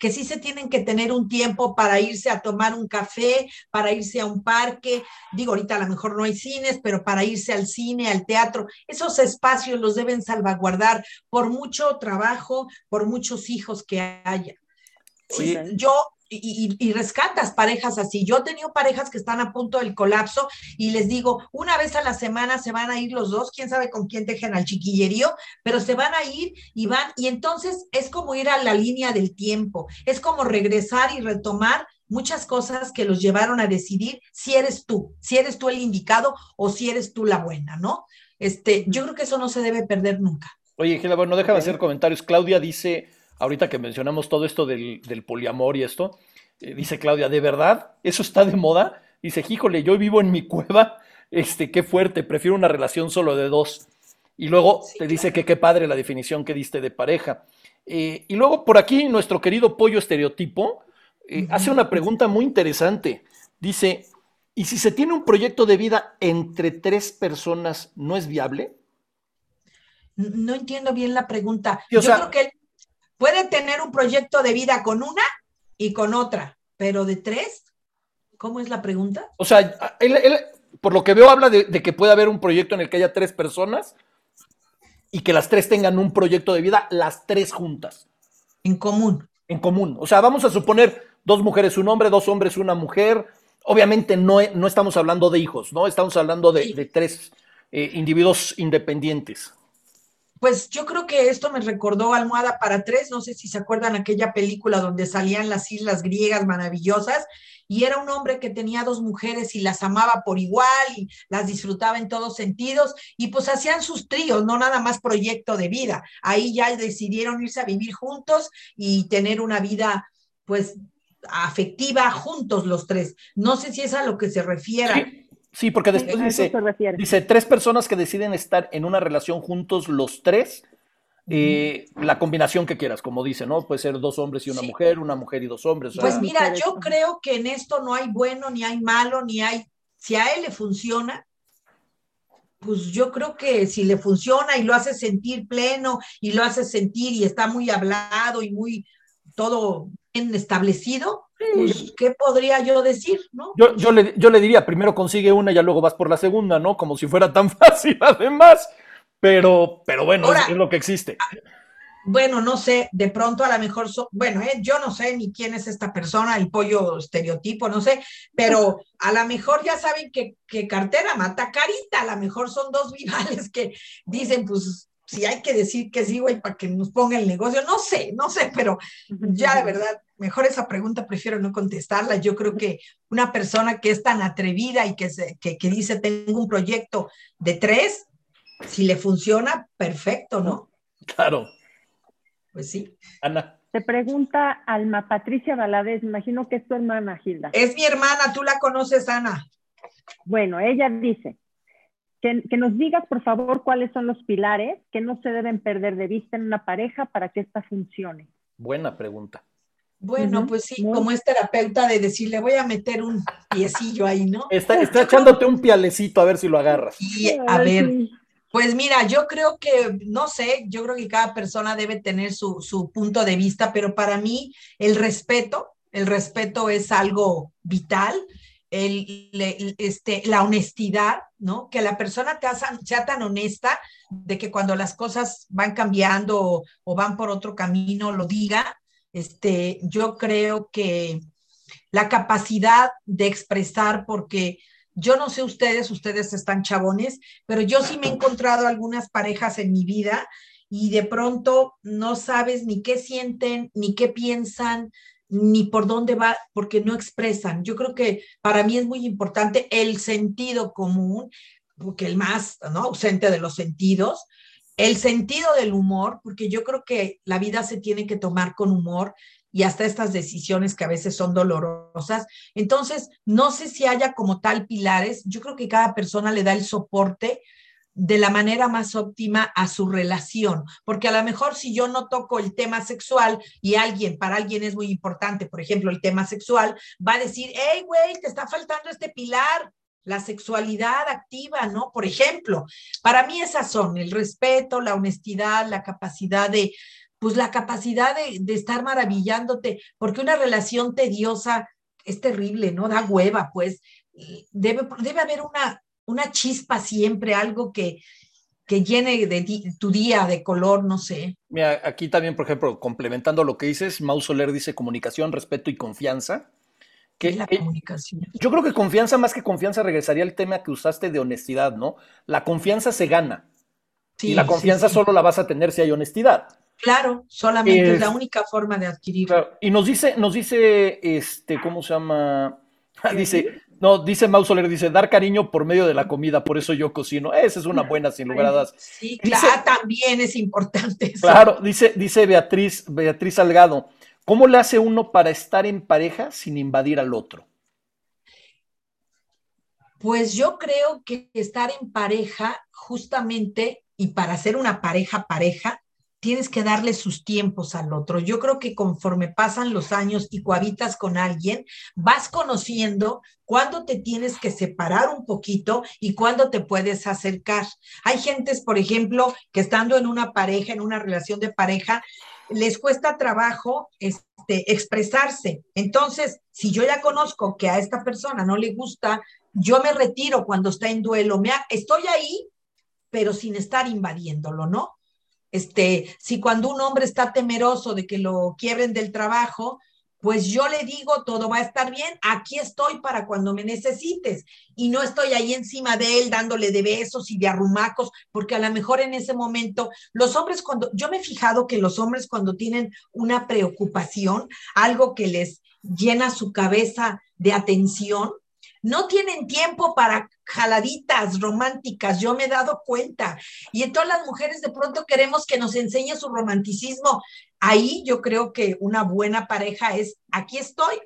que sí se tienen que tener un tiempo para irse a tomar un café, para irse a un parque. Digo, ahorita a lo mejor no hay cines, pero para irse al cine, al teatro, esos espacios los deben salvaguardar por mucho trabajo, por muchos hijos que haya. yo y, rescatas parejas así. Yo he tenido parejas que están a punto del colapso y les digo, una vez a la semana se van a ir los dos, quién sabe con quién dejen al chiquillerío, pero se van a ir y van, y entonces es como ir a la línea del tiempo, es como regresar y retomar muchas cosas que los llevaron a decidir si eres tú, si eres tú el indicado o si eres tú la buena, ¿no? Este, yo creo que eso no se debe perder nunca. Oye, Gila, bueno, déjame hacer comentarios. Claudia dice, ahorita que mencionamos todo esto del, poliamor y esto, eh, dice Claudia, ¿de verdad? ¿Eso está de moda? Dice, híjole, yo vivo en mi cueva, este, qué fuerte, prefiero una relación solo de dos. Y luego te dice que qué padre la definición que diste de pareja. Eh, y luego por aquí nuestro querido pollo estereotipo eh, hace una pregunta muy interesante. Dice, ¿y si se tiene un proyecto de vida entre tres personas, no es viable? No entiendo bien la pregunta. Yo creo que Puede tener un proyecto de vida con una y con otra, pero de tres, ¿cómo es la pregunta? O sea, él, por lo que veo habla de, que puede haber un proyecto en el que haya tres personas y que las tres tengan un proyecto de vida, las tres juntas. En común. En común. O sea, vamos a suponer dos mujeres, un hombre, dos hombres, una mujer. Obviamente no, no estamos hablando de hijos, ¿no? Estamos hablando de, tres eh, individuos independientes. Pues yo creo que esto me recordó Almohada para tres, no sé si se acuerdan aquella película donde salían las islas griegas maravillosas y era un hombre que tenía dos mujeres y las amaba por igual y las disfrutaba en todos sentidos y pues hacían sus tríos, no nada más proyecto de vida. Ahí ya decidieron irse a vivir juntos y tener una vida pues afectiva juntos los tres. No sé si es a lo que se refiere. Sí, porque después dice, dice, tres personas que deciden estar en una relación juntos los tres, eh, la combinación que quieras, como dice, ¿no? Puede ser dos hombres y una mujer, una mujer y dos hombres. Pues mira, yo creo que en esto no hay bueno, ni hay malo, ni hay, si a él le funciona, pues yo creo que si le funciona y lo hace sentir pleno y lo hace sentir y está muy hablado y muy todo establecido, pues, ¿qué podría yo decir? ¿no? Yo, le, yo le diría, primero consigue una y ya luego vas por la segunda, ¿no? Como si fuera tan fácil además, pero, pero bueno, es, lo que existe. Ah, bueno, no sé, de pronto a lo mejor, bueno, eh, yo no sé ni quién es esta persona, el pollo estereotipo, no sé, pero a lo mejor ya saben que, que cartera mata carita, a lo mejor son dos virales que dicen, pues si hay que decir que sí, güey, para que nos ponga el negocio, no sé, no sé, pero ya de verdad, mejor esa pregunta prefiero no contestarla. Yo creo que una persona que es tan atrevida y que, se, que, dice, tengo un proyecto de tres, si le funciona, perfecto, ¿no? Claro. Pues sí. Ana. Te pregunta Alma Patricia Valadez, imagino que es tu hermana, Gilda. Es mi hermana, tú la conoces, Ana. Bueno, ella dice, que, nos digas, por favor, cuáles son los pilares que no se deben perder de vista en una pareja para que ésta funcione. Buena pregunta. Bueno, pues sí, como es terapeuta de decirle, voy a meter un piecillo ahí, ¿no? Está, echándote un pialecito a ver si lo agarras. Y a ver, pues mira, yo creo que, no sé, yo creo que cada persona debe tener su, su punto de vista, pero para mí el respeto, el respeto es algo vital el, este, la honestidad, ¿no? Que la persona sea tan honesta de que cuando las cosas van cambiando o, van por otro camino lo diga. Este, yo creo que la capacidad de expresar, porque yo no sé ustedes, ustedes están chabones, pero yo sí me he encontrado algunas parejas en mi vida y de pronto no sabes ni qué sienten, ni qué piensan, ni por dónde va, porque no expresan. Yo creo que para mí es muy importante el sentido común, porque el más ¿no? ausente de los sentidos, el sentido del humor, porque yo creo que la vida se tiene que tomar con humor y hasta estas decisiones que a veces son dolorosas. Entonces, no sé si haya como tal pilares, yo creo que cada persona le da el soporte de la manera más óptima a su relación, porque a lo mejor si yo no toco el tema sexual y alguien, para alguien es muy importante, por ejemplo, el tema sexual, va a decir, hey, güey, te está faltando este pilar, la sexualidad activa, ¿no? Por ejemplo, para mí esas son el respeto, la honestidad, la capacidad de, pues la capacidad de, de estar maravillándote, porque una relación tediosa es terrible, ¿no? Da hueva, pues. Debe, debe haber una, una chispa siempre, algo que, que llene de tu día de color, no sé. Mira, aquí también, por ejemplo, complementando lo que dices, Mau Soler dice comunicación, respeto y confianza. Que, la comunicación? yo creo que confianza más que confianza regresaría al tema que usaste de honestidad, ¿no? La confianza se gana. y la confianza solo la vas a tener si hay honestidad. Claro, solamente es, la única forma de adquirirla. Y nos dice, nos dice, este, ¿cómo se llama? dice, no, dice Mausoler, dice, dar cariño por medio de la comida, por eso yo cocino. Esa es una buena, sin lugar a dudas. Sí, claro, también es importante. Claro, dice, dice Beatriz, Beatriz Salgado, ¿cómo le hace uno para estar en pareja sin invadir al otro? Pues yo creo que estar en pareja, justamente, y para ser una pareja pareja, tienes que darle sus tiempos al otro. Yo creo que conforme pasan los años y cohabitas con alguien, vas conociendo cuándo te tienes que separar un poquito y cuándo te puedes acercar. Hay gentes, por ejemplo, que estando en una pareja, en una relación de pareja, les cuesta trabajo este, expresarse. Entonces, si yo ya conozco que a esta persona no le gusta, yo me retiro cuando está en duelo. Me estoy ahí, pero sin estar invadiéndolo, ¿no? Este, si cuando un hombre está temeroso de que lo quiebren del trabajo, pues yo le digo, todo va a estar bien, aquí estoy para cuando me necesites. Y no estoy ahí encima de él dándole de besos y de arrumacos, porque a lo mejor en ese momento los hombres cuando, yo me he fijado que los hombres cuando tienen una preocupación, algo que les llena su cabeza de atención, no tienen tiempo para jaladitas románticas, yo me he dado cuenta. Y en todas las mujeres de pronto queremos que nos enseñe su romanticismo. Ahí yo creo que una buena pareja es, aquí estoy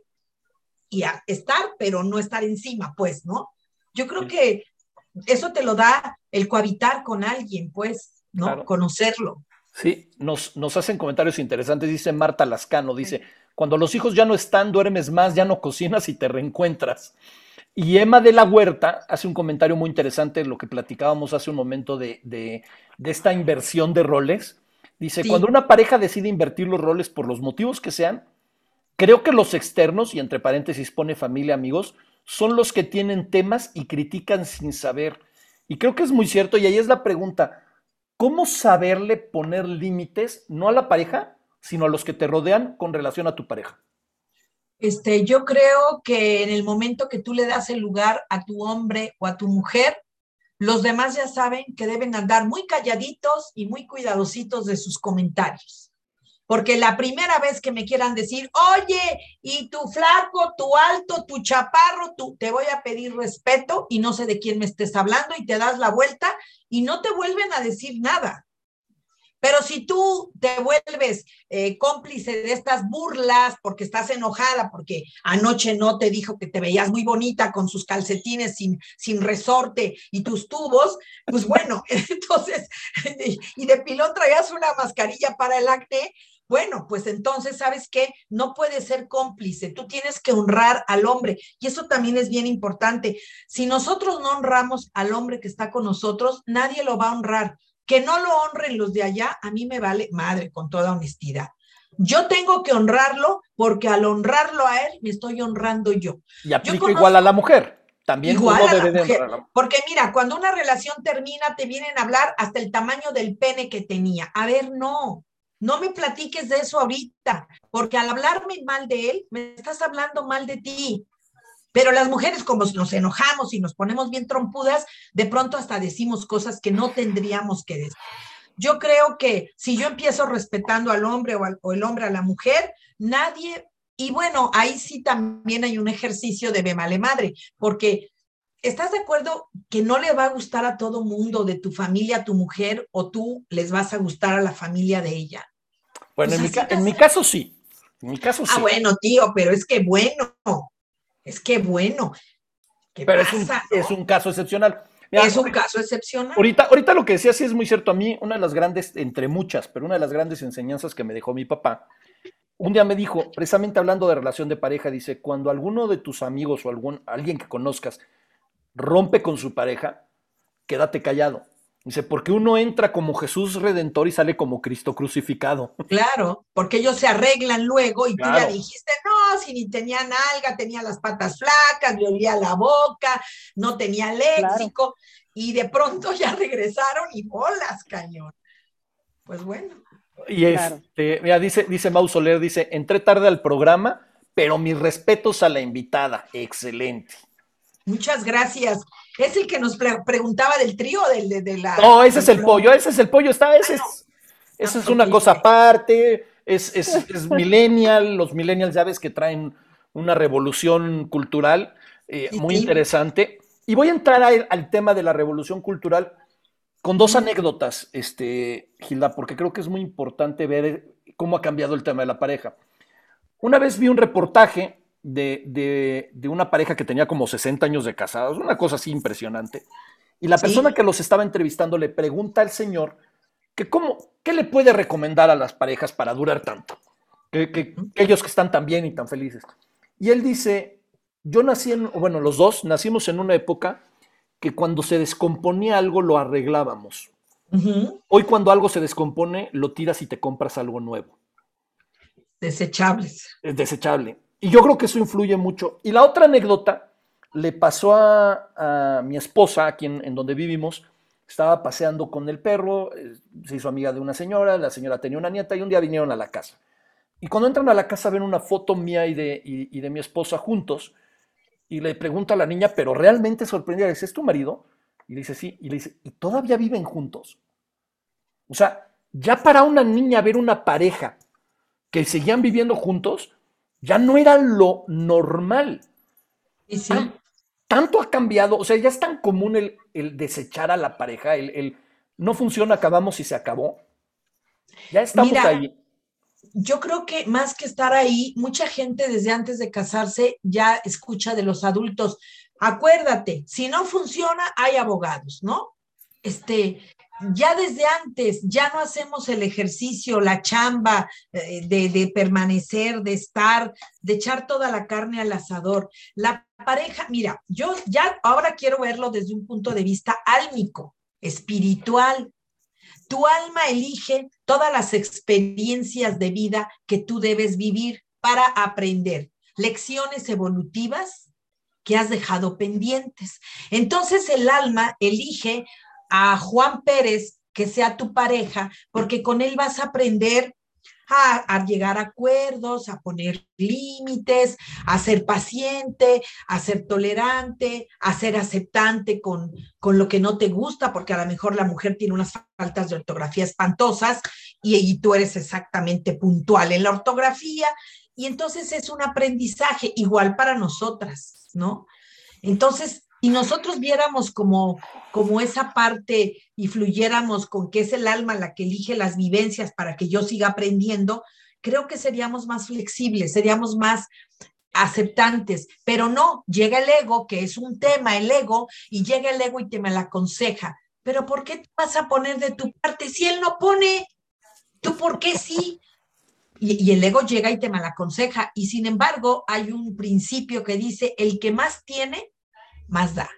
y a estar, pero no estar encima, pues, ¿no? Yo creo que eso te lo da el cohabitar con alguien, pues, ¿no? Conocerlo. Sí, nos, nos hacen comentarios interesantes, dice Marta Lascano, dice, cuando los hijos ya no están, duermes más, ya no cocinas y te reencuentras. Y Emma de la Huerta hace un comentario muy interesante, lo que platicábamos hace un momento de, esta inversión de roles. Dice, cuando una pareja decide invertir los roles por los motivos que sean, creo que los externos, y entre paréntesis pone familia, amigos, son los que tienen temas y critican sin saber. Y creo que es muy cierto, y ahí es la pregunta, ¿cómo saberle poner límites, no a la pareja, sino a los que te rodean con relación a tu pareja? Este, yo creo que en el momento que tú le das el lugar a tu hombre o a tu mujer, los demás ya saben que deben andar muy calladitos y muy cuidadositos de sus comentarios. Porque la primera vez que me quieran decir, oye, y tu flaco, tu alto, tu chaparro, tú, te voy a pedir respeto y no sé de quién me estés hablando y te das la vuelta y no te vuelven a decir nada. Pero si tú te vuelves eh, cómplice de estas burlas porque estás enojada, porque anoche no te dijo que te veías muy bonita con sus calcetines sin, sin resorte y tus tubos, pues bueno, entonces, y de pilón traías una mascarilla para el acné, bueno, pues entonces, ¿sabes qué? No puedes ser cómplice, tú tienes que honrar al hombre. Y eso también es bien importante. Si nosotros no honramos al hombre que está con nosotros, nadie lo va a honrar. Que no lo honren los de allá, a mí me vale madre, con toda honestidad. Yo tengo que honrarlo porque al honrarlo a él, me estoy honrando yo. Y aplica igual a la mujer. También igual a la mujer. Porque mira, cuando una relación termina, te vienen a hablar hasta el tamaño del pene que tenía. A ver, no, no me platiques de eso ahorita, porque al hablarme mal de él, me estás hablando mal de ti. Pero las mujeres, como nos enojamos y nos ponemos bien trompudas, de pronto hasta decimos cosas que no tendríamos que decir. Yo creo que si yo empiezo respetando al hombre o, el hombre a la mujer, nadie, y bueno, ahí sí también hay un ejercicio de male madre, porque ¿estás de acuerdo que no le va a gustar a todo mundo de tu familia, a tu mujer, o tú les vas a gustar a la familia de ella? Bueno, pues en, mi, caso sí. En mi caso ah, sí. Ah, bueno, tío, pero es que bueno. Es que bueno. Pero es, un, caso excepcional. es un caso excepcional. Ahorita, ahorita lo que decía sí es muy cierto. A mí, una de las grandes, entre muchas, pero una de las grandes enseñanzas que me dejó mi papá, un día me dijo, precisamente hablando de relación de pareja, dice, cuando alguno de tus amigos o algún, alguien que conozcas rompe con su pareja, quédate callado. Dice, porque uno entra como Jesús Redentor y sale como Cristo crucificado. Claro, porque ellos se arreglan luego y tú ya dijiste, no, si ni tenía nalga, tenía las patas flacas, le olía la boca, no tenía léxico, y de pronto ya regresaron y bolas, cañón. Pues bueno. Y este, mira, dice, dice Mau Soler, dice, entré tarde al programa, pero mis respetos a la invitada. Excelente. Muchas gracias. Es el que nos preguntaba del trío de, de, la. No, ese es el pollo, ese es el pollo, está, ese es, esa es una cosa aparte, es, es, es, millennial, los millennials ya ves que traen una revolución cultural eh, muy interesante. Y voy a entrar al tema de la revolución cultural con dos anécdotas, este, Gilda, porque creo que es muy importante ver cómo ha cambiado el tema de la pareja. Una vez vi un reportaje de, una pareja que tenía como 60 años de casados, una cosa así impresionante. Y la persona que los estaba entrevistando le pregunta al señor que cómo, qué le puede recomendar a las parejas para durar tanto, que, ellos que están tan bien y tan felices. Y él dice, yo nací en, bueno, los dos nacimos en una época que cuando se descomponía algo lo arreglábamos. Hoy cuando algo se descompone, lo tiras y te compras algo nuevo. Desechables. Es desechable. Y yo creo que eso influye mucho. Y la otra anécdota le pasó a, mi esposa, aquí en, donde vivimos. Estaba paseando con el perro, eh, se hizo amiga de una señora, la señora tenía una nieta y un día vinieron a la casa. Y cuando entran a la casa ven una foto mía y de, y, de mi esposa juntos y le pregunta a la niña, pero realmente sorprendida, le dice, ¿es tu marido? Y le dice, sí, y le dice, ¿y todavía viven juntos? O sea, ya para una niña ver una pareja que seguían viviendo juntos, ya no era lo normal. Y sí. Tanto ha cambiado, o sea, ya es tan común el, desechar a la pareja, el, no funciona, acabamos y se acabó. Ya estamos ahí. Yo creo que más que estar ahí, mucha gente desde antes de casarse ya escucha de los adultos. Acuérdate, si no funciona, hay abogados, ¿no? Este, ya desde antes, ya no hacemos el ejercicio, la chamba eh, de, de, permanecer, de estar, de echar toda la carne al asador. La pareja, mira, yo ya ahora quiero verlo desde un punto de vista álmico, espiritual. Tu alma elige todas las experiencias de vida que tú debes vivir para aprender, lecciones evolutivas que has dejado pendientes. Entonces el alma elige a Juan Pérez que sea tu pareja, porque con él vas a aprender a, llegar a acuerdos, a poner límites, a ser paciente, a ser tolerante, a ser aceptante con, con lo que no te gusta, porque a lo mejor la mujer tiene unas faltas de ortografía espantosas y, y tú eres exactamente puntual en la ortografía. Y entonces es un aprendizaje igual para nosotras, ¿no? Entonces, y nosotros viéramos como, como esa parte y fluyéramos con que es el alma la que elige las vivencias para que yo siga aprendiendo, creo que seríamos más flexibles, seríamos más aceptantes, pero no, llega el ego, que es un tema, el ego, y llega el ego y te me la aconseja. Pero ¿por qué te vas a poner de tu parte si él no pone? ¿Tú por qué sí? Y, el ego llega y te mal aconseja. Y sin embargo, hay un principio que dice, el que más tiene, más da.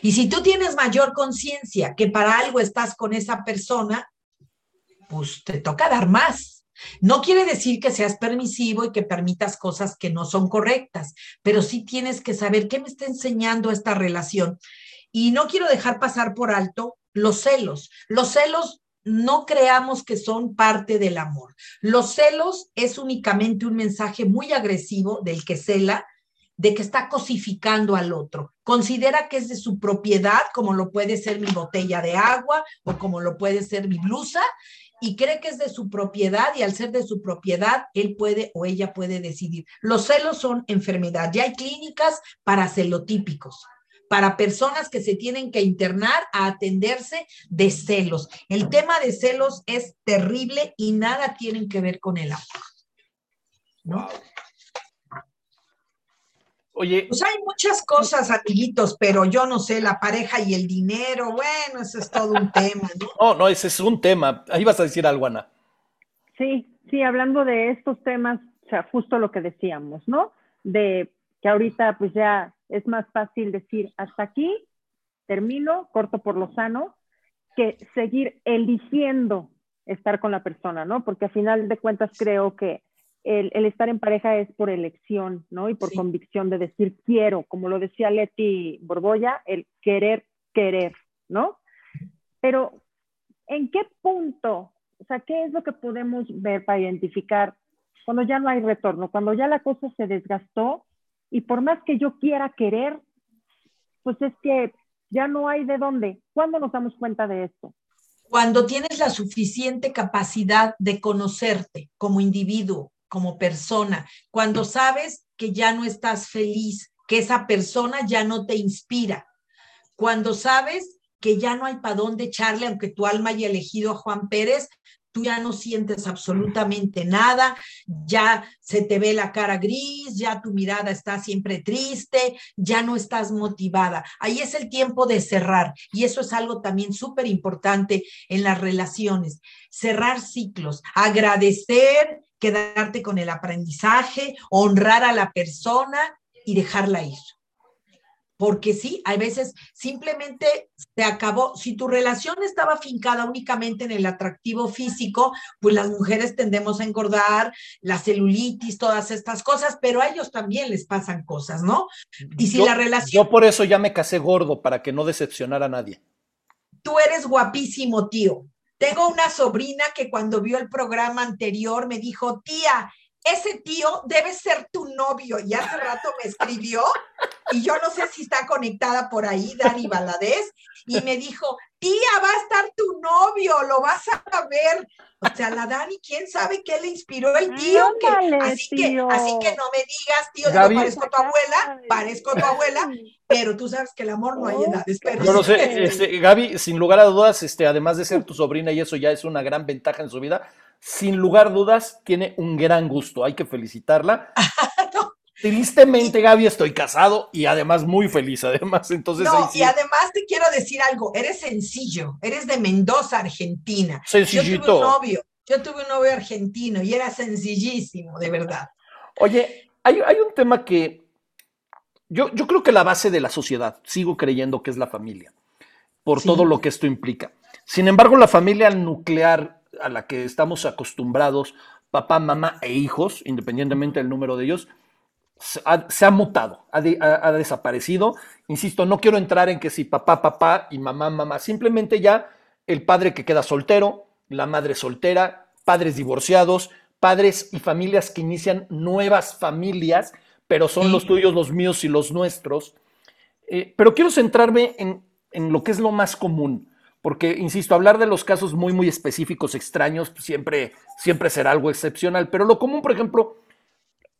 Y si tú tienes mayor conciencia que para algo estás con esa persona, pues te toca dar más. No quiere decir que seas permisivo y que permitas cosas que no son correctas, pero sí tienes que saber qué me está enseñando esta relación. Y no quiero dejar pasar por alto los celos. Los celos no creamos que son parte del amor. Los celos es únicamente un mensaje muy agresivo del que cela de que está cosificando al otro. Considera que es de su propiedad, como lo puede ser mi botella de agua o como lo puede ser mi blusa, y cree que es de su propiedad y al ser de su propiedad, él puede o ella puede decidir. Los celos son enfermedad. Ya hay clínicas para celotípicos para personas que se tienen que internar a atenderse de celos. El tema de celos es terrible y nada tienen que ver con el amor. ¿no? Oye. Pues hay muchas cosas, amiguitos, pero yo no sé, la pareja y el dinero, bueno, eso es todo un tema, ¿no? No, no, ese es un tema. Ahí vas a decir algo, Ana. Sí, sí, hablando de estos temas, o sea, justo lo que decíamos, ¿no? De que ahorita pues ya es más fácil decir hasta aquí, termino, corto por lo sano, que seguir eligiendo estar con la persona, ¿no? Porque al final de cuentas creo que el, estar en pareja es por elección, ¿no? Y por convicción de decir quiero, como lo decía Leti Borboya, el querer, querer, ¿no? Pero, ¿en qué punto? O sea, ¿qué es lo que podemos ver para identificar cuando ya no hay retorno, cuando ya la cosa se desgastó y por más que yo quiera querer, pues es que ya no hay de dónde. ¿Cuándo nos damos cuenta de esto? Cuando tienes la suficiente capacidad de conocerte como individuo, como persona, cuando sabes que ya no estás feliz, que esa persona ya no te inspira, cuando sabes que ya no hay para dónde echarle, aunque tu alma haya elegido a Juan Pérez, tú ya no sientes absolutamente nada, ya se te ve la cara gris, ya tu mirada está siempre triste, ya no estás motivada. Ahí es el tiempo de cerrar y eso es algo también súper importante en las relaciones, cerrar ciclos, agradecer quedarte con el aprendizaje, honrar a la persona y dejarla ir. Porque sí, hay veces simplemente se acabó. Si tu relación estaba fincada únicamente en el atractivo físico, pues las mujeres tendemos a engordar, la celulitis, todas estas cosas, pero a ellos también les pasan cosas, ¿no? Y si la relación. Yo por eso ya me casé gordo, para que no decepcionara a nadie. Tú eres guapísimo, tío Tengo una sobrina que cuando vio el programa anterior me dijo, tía, ese tío debe ser tu novio. Y hace rato me escribió, y yo no sé si está conectada por ahí, Dani Baladés, y me dijo, tía, va a estar tu novio, lo vas a ver. O sea, la Dani, quién sabe qué le inspiró el tío. así, Que, así que no me digas, tío, yo parezco tu abuela, parezco tu abuela, pero tú sabes que el amor no hay edades. Yo no sé, este, Gaby, sin lugar a dudas, este, además de ser tu sobrina, y eso ya es una gran ventaja en su vida, sin lugar a dudas, tiene un gran gusto. Hay que felicitarla. Tristemente, Gaby, estoy casado y además muy feliz, además. Entonces, no, y además te quiero decir algo, eres sencillo, eres de Mendoza, Argentina. Sencillito. Yo tuve un novio, yo tuve un novio argentino y era sencillísimo, de verdad. Oye, hay, un tema que yo, yo, creo que la base de la sociedad, sigo creyendo que es la familia, por todo lo que esto implica. Sin embargo, la familia nuclear a la que estamos acostumbrados, papá, mamá e hijos, independientemente del número de ellos, se ha, mutado, ha, desaparecido. Insisto, no quiero entrar en que si papá, papá y mamá, mamá, simplemente ya el padre que queda soltero, la madre soltera, padres divorciados, padres y familias que inician nuevas familias, pero son los tuyos, los míos y los nuestros. Eh, pero quiero centrarme en, en, lo que es lo más común, porque, insisto, hablar de los casos muy, muy específicos, extraños, pues, siempre, siempre será algo excepcional, pero lo común, por ejemplo,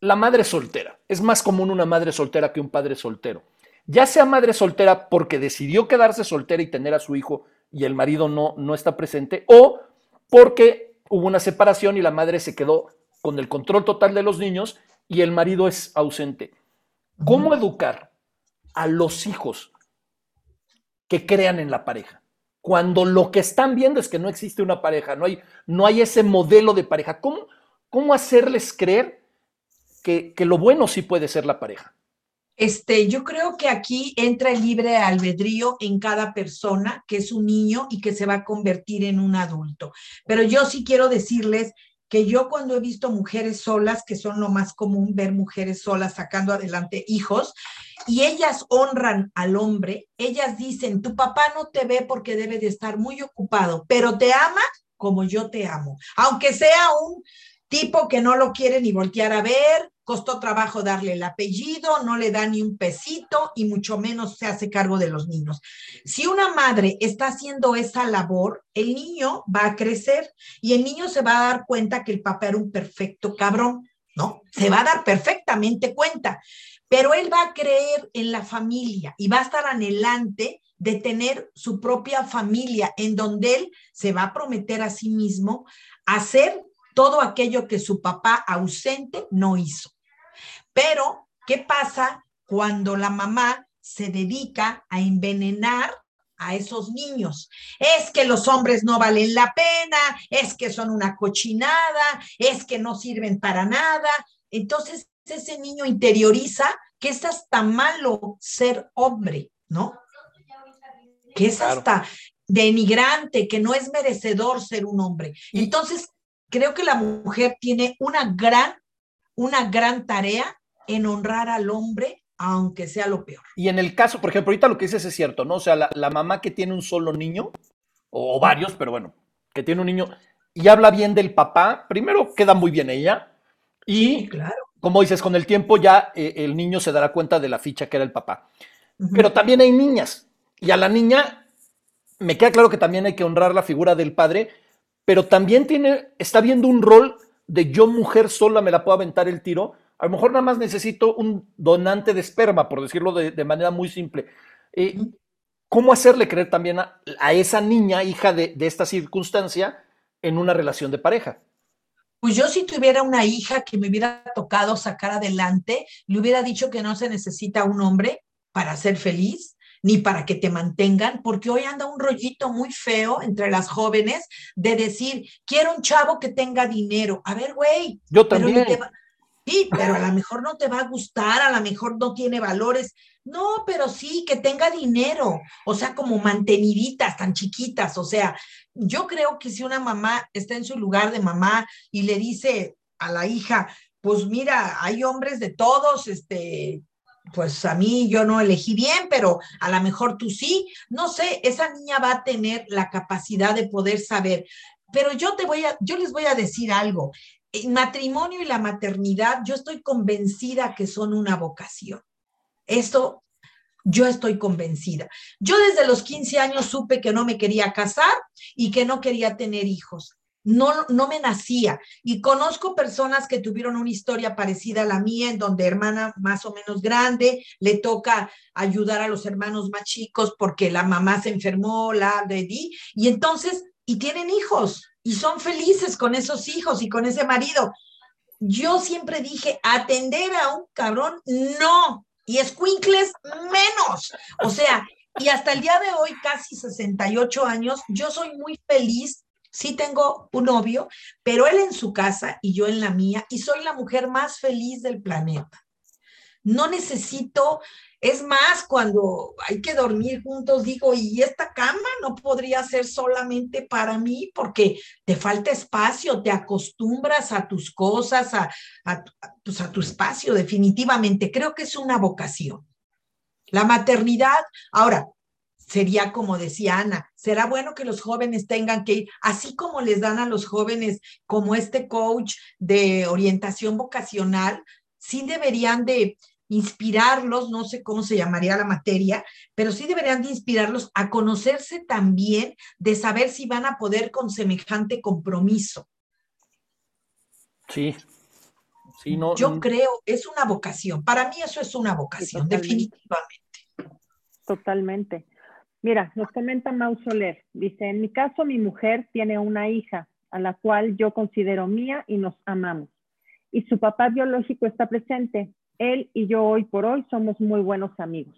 la madre soltera. Es más común una madre soltera que un padre soltero. Ya sea madre soltera porque decidió quedarse soltera y tener a su hijo y el marido no, no está presente, o porque hubo una separación y la madre se quedó con el control total de los niños y el marido es ausente. ¿Cómo educar a los hijos que crean en la pareja? Cuando lo que están viendo es que no existe una pareja, no hay, no hay ese modelo de pareja. ¿Cómo, cómo hacerles creer que, lo bueno sí puede ser la pareja. Este, yo creo que aquí entra el libre albedrío en cada persona que es un niño y que se va a convertir en un adulto. Pero yo sí quiero decirles que yo cuando he visto mujeres solas, que son lo más común ver mujeres solas sacando adelante hijos, y ellas honran al hombre, ellas dicen, tu papá no te ve porque debe de estar muy ocupado, pero te ama como yo te amo, aunque sea un tipo que no lo quiere ni voltear a ver, costó trabajo darle el apellido, no le da ni un pesito y mucho menos se hace cargo de los niños. Si una madre está haciendo esa labor, el niño va a crecer y el niño se va a dar cuenta que el papá era un perfecto cabrón, ¿no? Se va a dar perfectamente cuenta, pero él va a creer en la familia y va a estar anhelante de tener su propia familia en donde él se va a prometer a sí mismo hacer todo aquello que su papá ausente no hizo. Pero, ¿qué pasa cuando la mamá se dedica a envenenar a esos niños. Es que los hombres no valen la pena, es que son una cochinada, es que no sirven para nada. Entonces ese niño interioriza que es hasta malo ser hombre, ¿no? Que es hasta denigrante, que no es merecedor ser un hombre. Entonces creo que la mujer tiene una gran, una gran tarea en honrar al hombre, aunque sea lo peor. Y en el caso, por ejemplo, ahorita lo que dices es cierto, ¿no? O sea, la, mamá que tiene un solo niño, o, varios, pero bueno, que tiene un niño y habla bien del papá, primero queda muy bien ella, y claro. como dices, con el tiempo ya eh, el niño se dará cuenta de la ficha que era el papá. Pero también hay niñas, y a la niña me queda claro que también hay que honrar la figura del padre, pero también tiene, está viendo un rol de yo mujer sola me la puedo aventar el tiro. A lo mejor nada más necesito un donante de esperma, por decirlo de, manera muy simple. Eh, ¿Cómo hacerle creer también a, esa niña, hija de, de, esta circunstancia, en una relación de pareja? Pues yo si tuviera una hija que me hubiera tocado sacar adelante, le hubiera dicho que no se necesita un hombre para ser feliz, ni para que te mantengan, porque hoy anda un rollito muy feo entre las jóvenes de decir, quiero un chavo que tenga dinero. A ver, güey. Yo también. sí, pero a lo mejor no te va a gustar, a lo mejor no tiene valores. No, pero sí, que tenga dinero, o sea, como manteniditas, tan chiquitas, o sea, yo creo que si una mamá está en su lugar de mamá y le dice a la hija, pues mira, hay hombres de todos, este, pues a mí yo no elegí bien, pero a lo mejor tú sí. No sé, esa niña va a tener la capacidad de poder saber. Pero yo te voy a, yo les voy a decir algo. El matrimonio y la maternidad, yo estoy convencida que son una vocación. Esto yo estoy convencida. Yo desde los 15 años supe que no me quería casar y que no quería tener hijos no, no me nacía. Y conozco personas que tuvieron una historia parecida a la mía, en donde hermana más o menos grande le toca ayudar a los hermanos más chicos porque la mamá se enfermó, la de y entonces, y tienen hijos, y son felices con esos hijos y con ese marido. Yo siempre dije, atender a un cabrón, no, y escuincles menos. O sea, y hasta el día de hoy, casi 68 años, yo soy muy feliz sí tengo un novio, pero él en su casa y yo en la mía, y soy la mujer más feliz del planeta. No necesito, es más, cuando hay que dormir juntos, digo, y esta cama no podría ser solamente para mí porque te falta espacio, te acostumbras a tus cosas, a, a, pues a tu espacio, definitivamente. Creo que es una vocación. La maternidad, ahora, sería como decía Ana, será bueno que los jóvenes tengan que ir, así como les dan a los jóvenes como este coach de orientación vocacional, sí deberían de inspirarlos, no sé cómo se llamaría la materia, pero sí deberían de inspirarlos a conocerse también, de saber si van a poder con semejante compromiso. Sí. Sí, no, Yo creo, es una vocación. Para mí eso es una vocación, definitivamente. Totalmente. Mira, nos comenta Mau Soler. Dice, en mi caso, mi mujer tiene una hija a la cual yo considero mía y nos amamos. Y su papá biológico está presente. Él y yo hoy por hoy somos muy buenos amigos.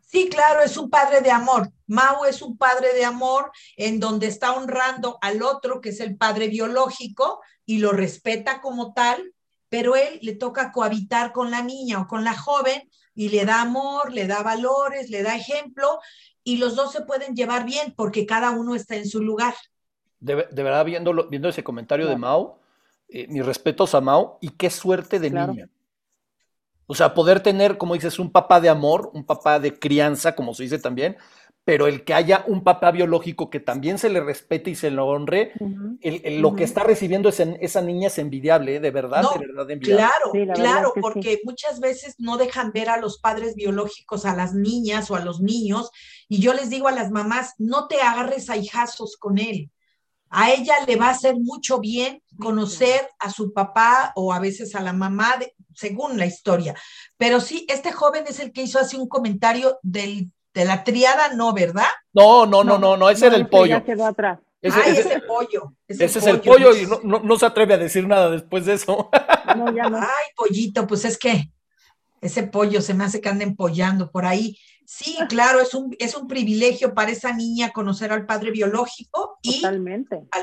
Sí, claro, es un padre de amor. Mau es un padre de amor en donde está honrando al otro, que es el padre biológico, y lo respeta como tal, pero él le toca cohabitar con la niña o con la joven y le da amor, le da valores, le da ejemplo, y los dos se pueden llevar bien porque cada uno está en su lugar. De, verdad, viendo, viendo ese comentario de Mao, eh, mis respetos a Mao y qué suerte de niña. O sea, poder tener, como dices, un papá de amor, un papá de crianza, como se dice también, pero el que haya un papá biológico que también se le respete y se lo honre, lo que está recibiendo esa niña es envidiable, ¿eh? de verdad, de verdad envidiable. Claro, claro, porque muchas veces no dejan ver a los padres biológicos, a las niñas o a los niños, y yo les digo a las mamás, no te agarres a hijazos con él. A ella le va a hacer mucho bien conocer a su papá o a veces a la mamá, según la historia. Pero sí, este joven es el que hizo así un comentario del de la triada no, ¿verdad? No, no, no, no, no, ese era el pollo. Ya quedó atrás. Ese, Ay, ese, pollo. Ese, es el pollo y no, no, se atreve a decir nada después de eso. No, ya no. Ay, pollito, pues es que ese pollo se me hace que anda empollando por ahí. Sí, claro, es un, es un privilegio para esa niña conocer al padre biológico y al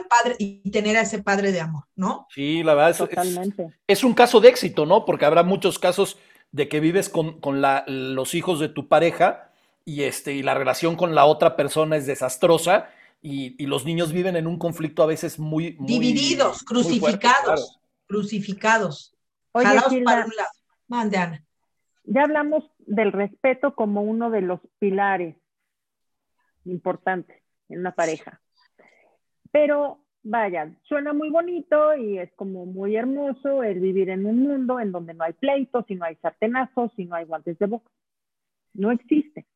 padre y tener a ese padre de amor, ¿no? Sí, la verdad es, Totalmente. es, un caso de éxito, ¿no? Porque habrá muchos casos de que vives con, con la, los hijos de tu pareja y, este, y la relación con la otra persona es desastrosa y, los niños viven en un conflicto a veces muy... Divididos, crucificados, crucificados. Oye, para un lado. Mande, Ana. Ya hablamos del respeto como uno de los pilares importantes en una pareja. Pero vaya, suena muy bonito y es como muy hermoso el vivir en un mundo en donde no hay pleitos y no hay sartenazos y no hay guantes de boca. No existe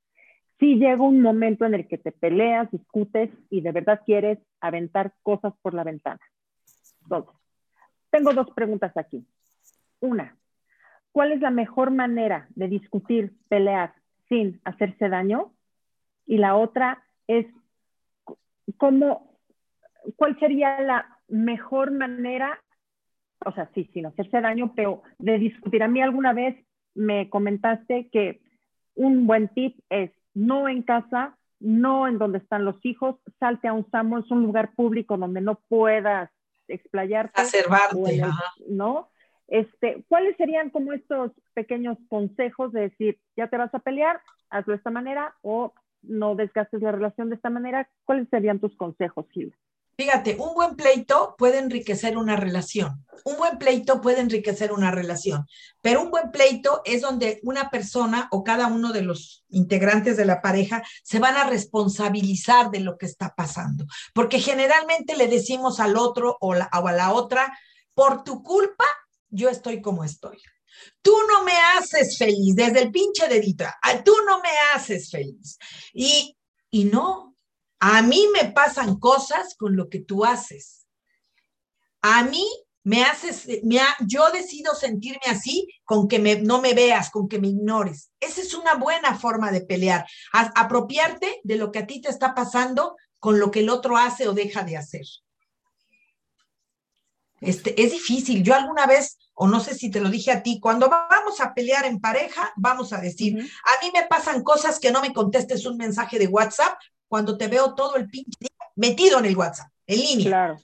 sí llega un momento en el que te peleas, discutes y de verdad quieres aventar cosas por la ventana. Entonces, tengo dos preguntas aquí. Una, ¿cuál es la mejor manera de discutir, pelear sin hacerse daño? Y la otra es, ¿cómo, ¿cuál sería la mejor manera, o sea, sí, sin hacerse daño, pero de discutir? A mí alguna vez me comentaste que un buen tip es no en casa, no en donde están los hijos, salte a un es un lugar público donde no puedas explayarte. Acervarte, ¿no? Este, ¿Cuáles serían como estos pequeños consejos de decir, ya te vas a pelear, hazlo de esta manera o no desgastes la relación de esta manera? ¿Cuáles serían tus consejos, Gil? Fíjate, un buen pleito puede enriquecer una relación. Un buen pleito puede enriquecer una relación, pero un buen pleito es donde una persona o cada uno de los integrantes de la pareja se van a responsabilizar de lo que está pasando, porque generalmente le decimos al otro o, a la otra, por tu culpa, yo estoy como estoy. Tú no me haces feliz, desde el pinche dedito, tú no me haces feliz. Y, y no, a mí me pasan cosas con lo que tú haces. A mí me haces, me yo decido sentirme así con que me, no me veas, con que me ignores. Esa es una buena forma de pelear. apropiarte de lo que a ti te está pasando con lo que el otro hace o deja de hacer. Este, es difícil. Yo alguna vez, o no sé si te lo dije a ti, cuando vamos a pelear en pareja, vamos a decir, a mí me pasan cosas que no me contestes un mensaje de WhatsApp cuando te veo todo el pinche metido en el WhatsApp, en línea. Claro.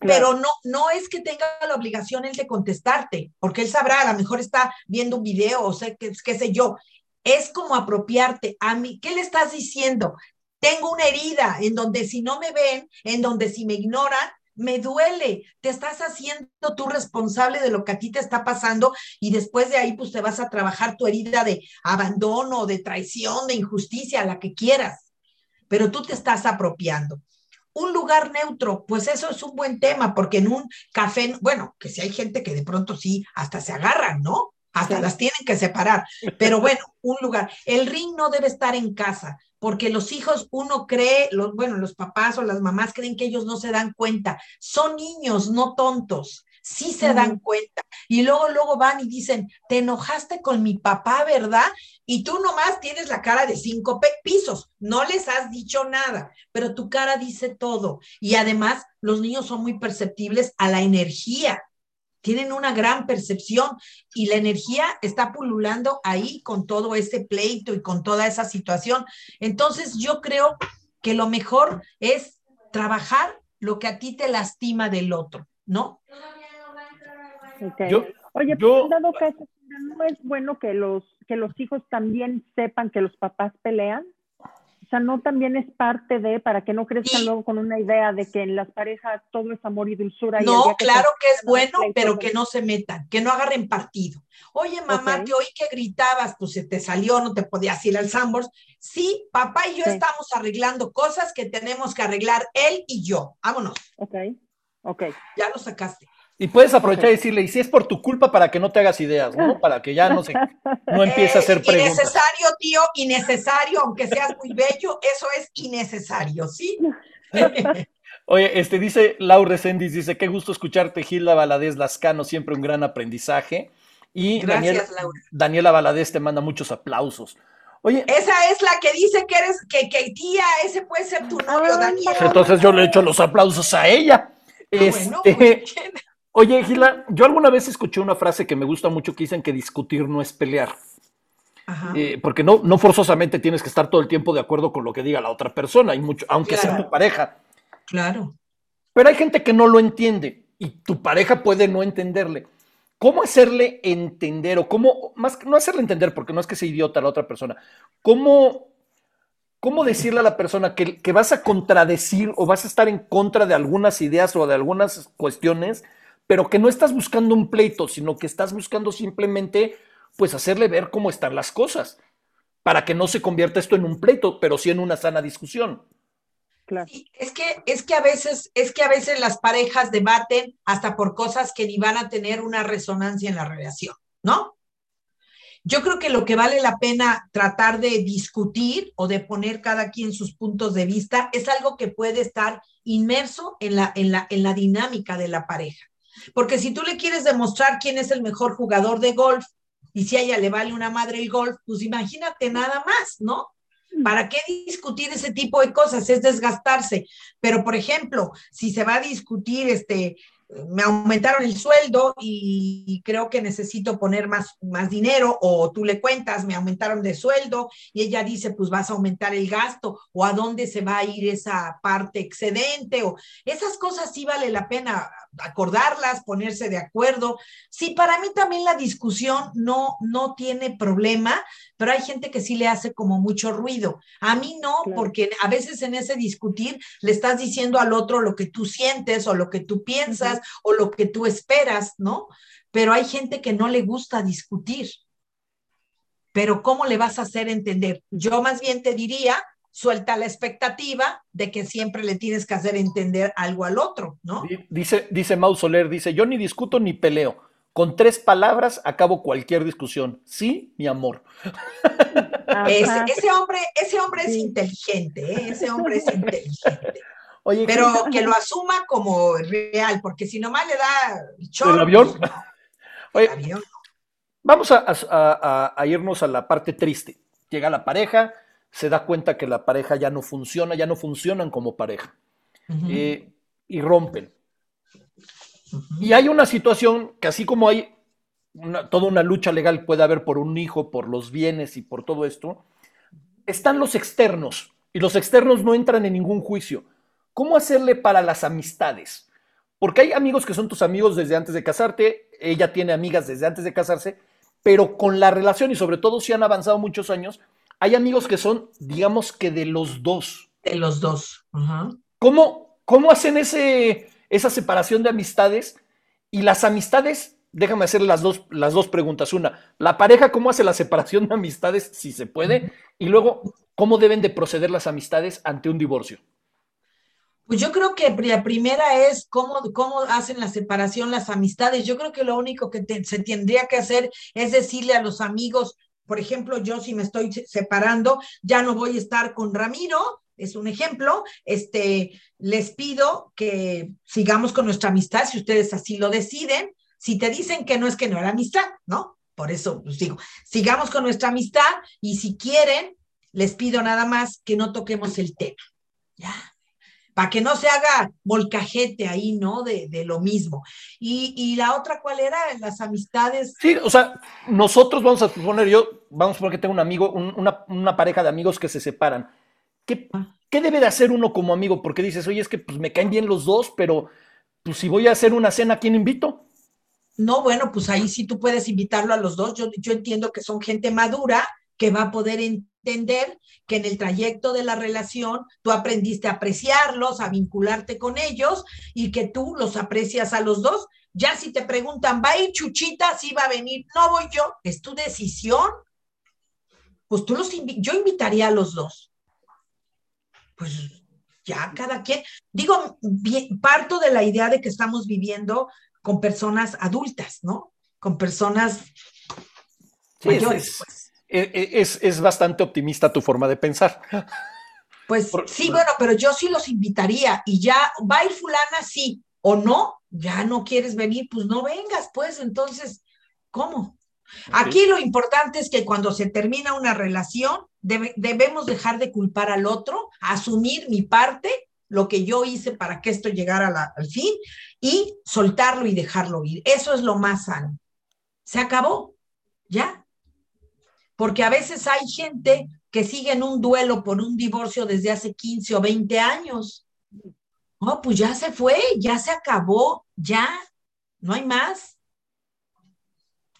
Pero no, no es que tenga la obligación él de contestarte, porque él sabrá, a lo mejor está viendo un video o sé qué, qué sé yo. Es como apropiarte a mí. ¿Qué le estás diciendo? Tengo una herida en donde si no me ven, en donde si me ignoran, me duele, te estás haciendo tú responsable de lo que a ti te está pasando y después de ahí pues te vas a trabajar tu herida de abandono, de traición, de injusticia, la que quieras pero tú te estás apropiando. Un lugar neutro, pues eso es un buen tema, porque en un café, bueno, que si hay gente que de pronto sí, hasta se agarran, ¿no? Hasta las tienen que separar. Pero bueno, un lugar. El ring no debe estar en casa, porque los hijos, uno cree, los, bueno, los papás o las mamás creen que ellos no se dan cuenta. Son niños, no tontos sí se dan cuenta. Y luego, luego van y dicen, te enojaste con mi papá, ¿verdad? Y tú nomás tienes la cara de cinco pisos, no les has dicho nada, pero tu cara dice todo. Y además, los niños son muy perceptibles a la energía. Tienen una gran percepción y la energía está pululando ahí con todo ese pleito y con toda esa situación. Entonces, yo creo que lo mejor es trabajar lo que a ti te lastima del otro, ¿no? Oye, yo, dado caso, ¿no es bueno que los, que los hijos también sepan que los papás pelean? O sea, no también es parte de, para que no crezcan luego con una idea de que en las parejas todo es amor y dulzura. No, claro que es bueno, pero que no se metan, que no agarren partido. Oye, mamá, que hoy que gritabas, pues se te salió, no te podías ir al Sambors. Sí, papá y yo estamos arreglando cosas que tenemos que arreglar él y yo. Vámonos. Ok, ok. Ya lo sacaste. Y puedes aprovechar y decirle, y si es por tu culpa, para que no te hagas ideas, ¿no? Para que ya no se, no empiece a hacer preguntas. Innecesario, tío, innecesario, aunque seas muy bello, eso es innecesario, ¿sí? Oye, este dice Laura Sendis, dice, qué gusto escucharte, Gilda Valadez Lascano, siempre un gran aprendizaje. Y Gracias, Laura. Daniela Valadez te manda muchos aplausos. Oye. Esa es la que dice que eres, que, que tía, ese puede ser tu novio, Daniela. Entonces yo le echo los aplausos a ella. Ah, este, Oye, Gila, yo alguna vez escuché una frase que me gusta mucho que dicen que discutir no es pelear. Eh, porque no, no forzosamente tienes que estar todo el tiempo de acuerdo con lo que diga la otra persona, y mucho, aunque sea tu pareja. Claro. Pero hay gente que no lo entiende y tu pareja puede no entenderle. ¿Cómo hacerle entender o cómo, más no hacerle entender porque no es que sea idiota la otra persona, cómo, cómo decirle a la persona que, que vas a contradecir o vas a estar en contra de algunas ideas o de algunas cuestiones pero que no estás buscando un pleito, sino que estás buscando simplemente pues hacerle ver cómo están las cosas, para que no se convierta esto en un pleito, pero sí en una sana discusión. Claro. es que es que a veces es que a veces las parejas debaten hasta por cosas que ni van a tener una resonancia en la relación, ¿no? Yo creo que lo que vale la pena tratar de discutir o de poner cada quien sus puntos de vista es algo que puede estar inmerso en la, en la, en la dinámica de la pareja. Porque si tú le quieres demostrar quién es el mejor jugador de golf y si a ella le vale una madre el golf, pues imagínate nada más, ¿no? ¿Para qué discutir ese tipo de cosas? Es desgastarse. Pero, por ejemplo, si se va a discutir este, me aumentaron el sueldo y creo que necesito poner más, más dinero o tú le cuentas, me aumentaron de sueldo y ella dice, pues vas a aumentar el gasto o a dónde se va a ir esa parte excedente o esas cosas sí vale la pena acordarlas, ponerse de acuerdo. Sí, para mí también la discusión no, no tiene problema, pero hay gente que sí le hace como mucho ruido. A mí no, porque a veces en ese discutir le estás diciendo al otro lo que tú sientes o lo que tú piensas o lo que tú esperas, ¿no? Pero hay gente que no le gusta discutir. Pero ¿cómo le vas a hacer entender? Yo más bien te diría, suelta la expectativa de que siempre le tienes que hacer entender algo al otro, ¿no? Dice, dice Mau Soler, dice, yo ni discuto ni peleo. Con tres palabras acabo cualquier discusión. Sí, mi amor. Ese, hombre, ese hombre es inteligente, ¿eh? ese hombre es inteligente. pero que lo asuma como real, porque si nomás le da el, avión. Oye, Vamos a, irnos a la parte triste. Llega la pareja, se da cuenta que la pareja ya no funciona, ya no funcionan como pareja. Eh, y rompen. Y hay una situación que así como hay toda una lucha legal puede haber por un hijo, por los bienes y por todo esto, están los externos. Y los externos no entran en ningún juicio. ¿Cómo hacerle para las amistades? Porque hay amigos que son tus amigos desde antes de casarte, ella tiene amigas desde antes de casarse, pero con la relación y sobre todo si han avanzado muchos años, hay amigos que son, digamos que de los dos. De los dos. ¿Cómo, ¿Cómo, hacen ese, esa separación de amistades? Y las amistades, déjame hacer las dos, las dos preguntas. Una, la pareja, ¿cómo hace la separación de amistades, si se puede? Y luego, ¿cómo deben de proceder las amistades ante un divorcio? Pues yo creo que la primera es cómo, cómo hacen la separación las amistades. Yo creo que lo único que se tendría que hacer es decirle a los amigos, por ejemplo, yo si me estoy separando, ya no voy a estar con Ramiro, es un ejemplo, este, les pido que sigamos con nuestra amistad, si ustedes así lo deciden. Si te dicen que no es que no era amistad, ¿no? Por eso pues digo, sigamos con nuestra amistad y si quieren, les pido nada más que no toquemos el tema. Ya, para que no se haga molcajete ahí, ¿no? De, lo mismo. Y, la otra, ¿cuál era? Las amistades. Sí, o sea, nosotros vamos a suponer, yo, vamos a suponer que tengo un amigo, una, pareja de amigos que se separan. ¿Qué, ah. ¿Qué, debe de hacer uno como amigo? Porque dices, oye, es que pues me caen bien los dos, pero pues si voy a hacer una cena, ¿quién invito? No, bueno, pues ahí sí tú puedes invitarlo a los dos. Yo, yo entiendo que son gente madura que va a poder entender que en el trayecto de la relación tú aprendiste a apreciarlos, a vincularte con ellos y que tú los aprecias a los dos. Ya si te preguntan, ¿va a ir Chuchita? Sí va a venir. No voy yo. Es tu decisión. Pues tú los yo invitaría a los dos. Pues ya cada quien. Digo, parto de la idea de que estamos viviendo con personas adultas, ¿no? Con personas mayores. pues. E, e, es, bastante optimista tu forma de pensar. Pues sí, bueno, pero yo sí los invitaría y ya va a ir fulana, sí, o no, ya no quieres venir, pues no vengas, pues entonces, ¿cómo? Aquí lo importante es que cuando se termina una relación, debemos dejar de culpar al otro, asumir mi parte, lo que yo hice para que esto llegara al fin y soltarlo y dejarlo ir. Eso es lo más sano. Se acabó, ya, porque a veces hay gente que sigue en un duelo por un divorcio desde hace 15 o 20 años. Oh, pues ya se fue, ya se acabó, ya, no hay más.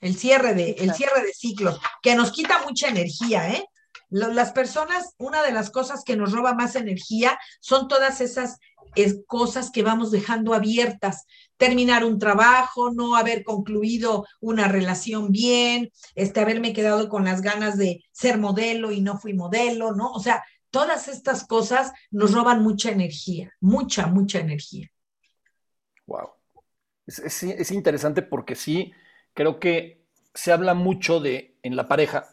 El cierre de, el cierre de ciclos, que nos quita mucha energía, ¿eh? Las personas, una de las cosas que nos roba más energía son todas esas cosas que vamos dejando abiertas, terminar un trabajo, no haber concluido una relación bien, este, haberme quedado con las ganas de ser modelo y no fui modelo, ¿no? O sea, todas estas cosas nos roban mucha energía, mucha, mucha energía. Wow. Es, interesante porque sí, creo que se habla mucho de en la pareja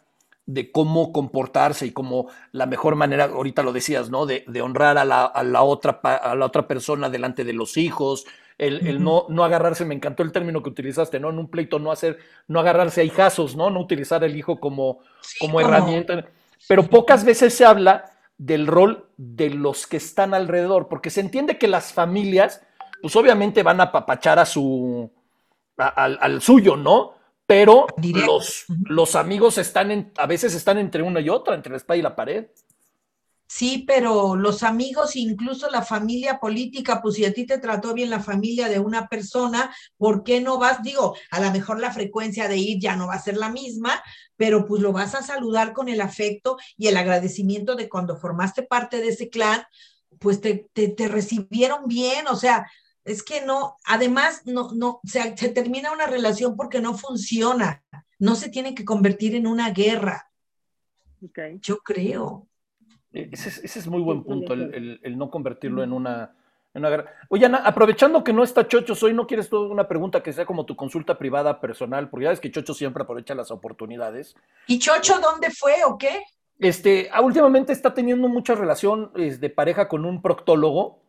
de cómo comportarse y cómo la mejor manera, ahorita lo decías, ¿no? De, honrar a la, a la, otra, a la otra persona delante de los hijos, el, no, no agarrarse, me encantó el término que utilizaste, ¿no? En un pleito no hacer, no agarrarse a hijazos, ¿no? No utilizar el hijo como, como herramienta. Pero pocas veces se habla del rol de los que están alrededor, porque se entiende que las familias pues obviamente van a apapachar a su, al, suyo, ¿no? Pero los, los, amigos están en, a veces están entre una y otra, entre la espada y la pared. Sí, pero los amigos, incluso la familia política, pues si a ti te trató bien la familia de una persona, ¿por qué no vas? Digo, a lo mejor la frecuencia de ir ya no va a ser la misma, pero pues lo vas a saludar con el afecto y el agradecimiento de cuando formaste parte de ese clan, pues te, te, recibieron bien, o sea, es que no, además, no, no, se, se termina una relación porque no funciona, no se tiene que convertir en una guerra. Okay. Yo creo. E-, ese, es muy buen punto, el, no convertirlo en una, en una Oye, Ana, aprovechando que no está Chocho hoy, ¿no quieres tú una pregunta que sea como tu consulta privada personal? Porque ya ves que Chocho siempre aprovecha las oportunidades. ¿Y Chocho dónde fue o qué? Este, ah, últimamente está teniendo mucha relación de pareja con un proctólogo.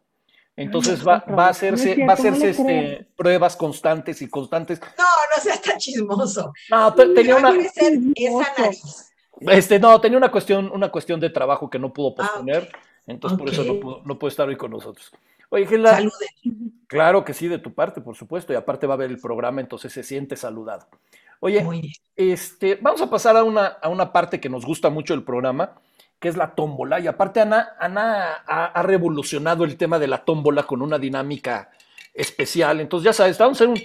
Entonces va, va, a hacerse, va a hacerse este, pruebas constantes y constantes. No, no seas tan chismoso. No, tenía una. Esa nariz. Este, no, tenía una cuestión, una cuestión de trabajo que no pudo ah, posponer, entonces por eso no pudo, no puede estar hoy con nosotros. Oye, Gela, claro que sí, de tu parte, por supuesto, y aparte va a ver el programa, entonces se siente saludado. Oye, este, vamos a pasar a una, a una parte que nos gusta mucho del programa, que es la tómbola, y aparte Ana, Ana ha, revolucionado el tema de la tómbola con una dinámica especial, entonces ya sabes, vamos a hacer un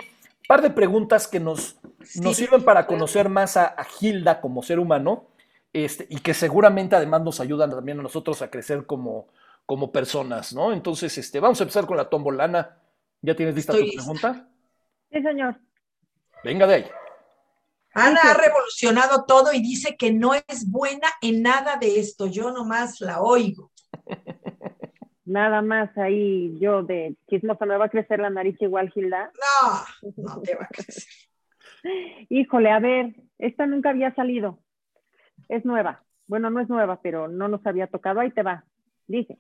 par de preguntas que nos, nos sirven para conocer más a, a Gilda como ser humano, este, y que seguramente además nos ayudan también a nosotros a crecer como, como personas, ¿no? Entonces, este, vamos a empezar con la tombolana. ¿Ya tienes lista tu pregunta? Sí, señor. Venga de ahí. Ana ha revolucionado todo y dice que no es buena en nada de esto. Yo nomás la oigo. Nada más ahí yo de chismosa, ¿me va a crecer la nariz igual, Gilda? No, no te va a crecer. Híjole, a ver, esta nunca había salido es nueva. Bueno, no es nueva, pero no nos había tocado. Ahí te va. Dice,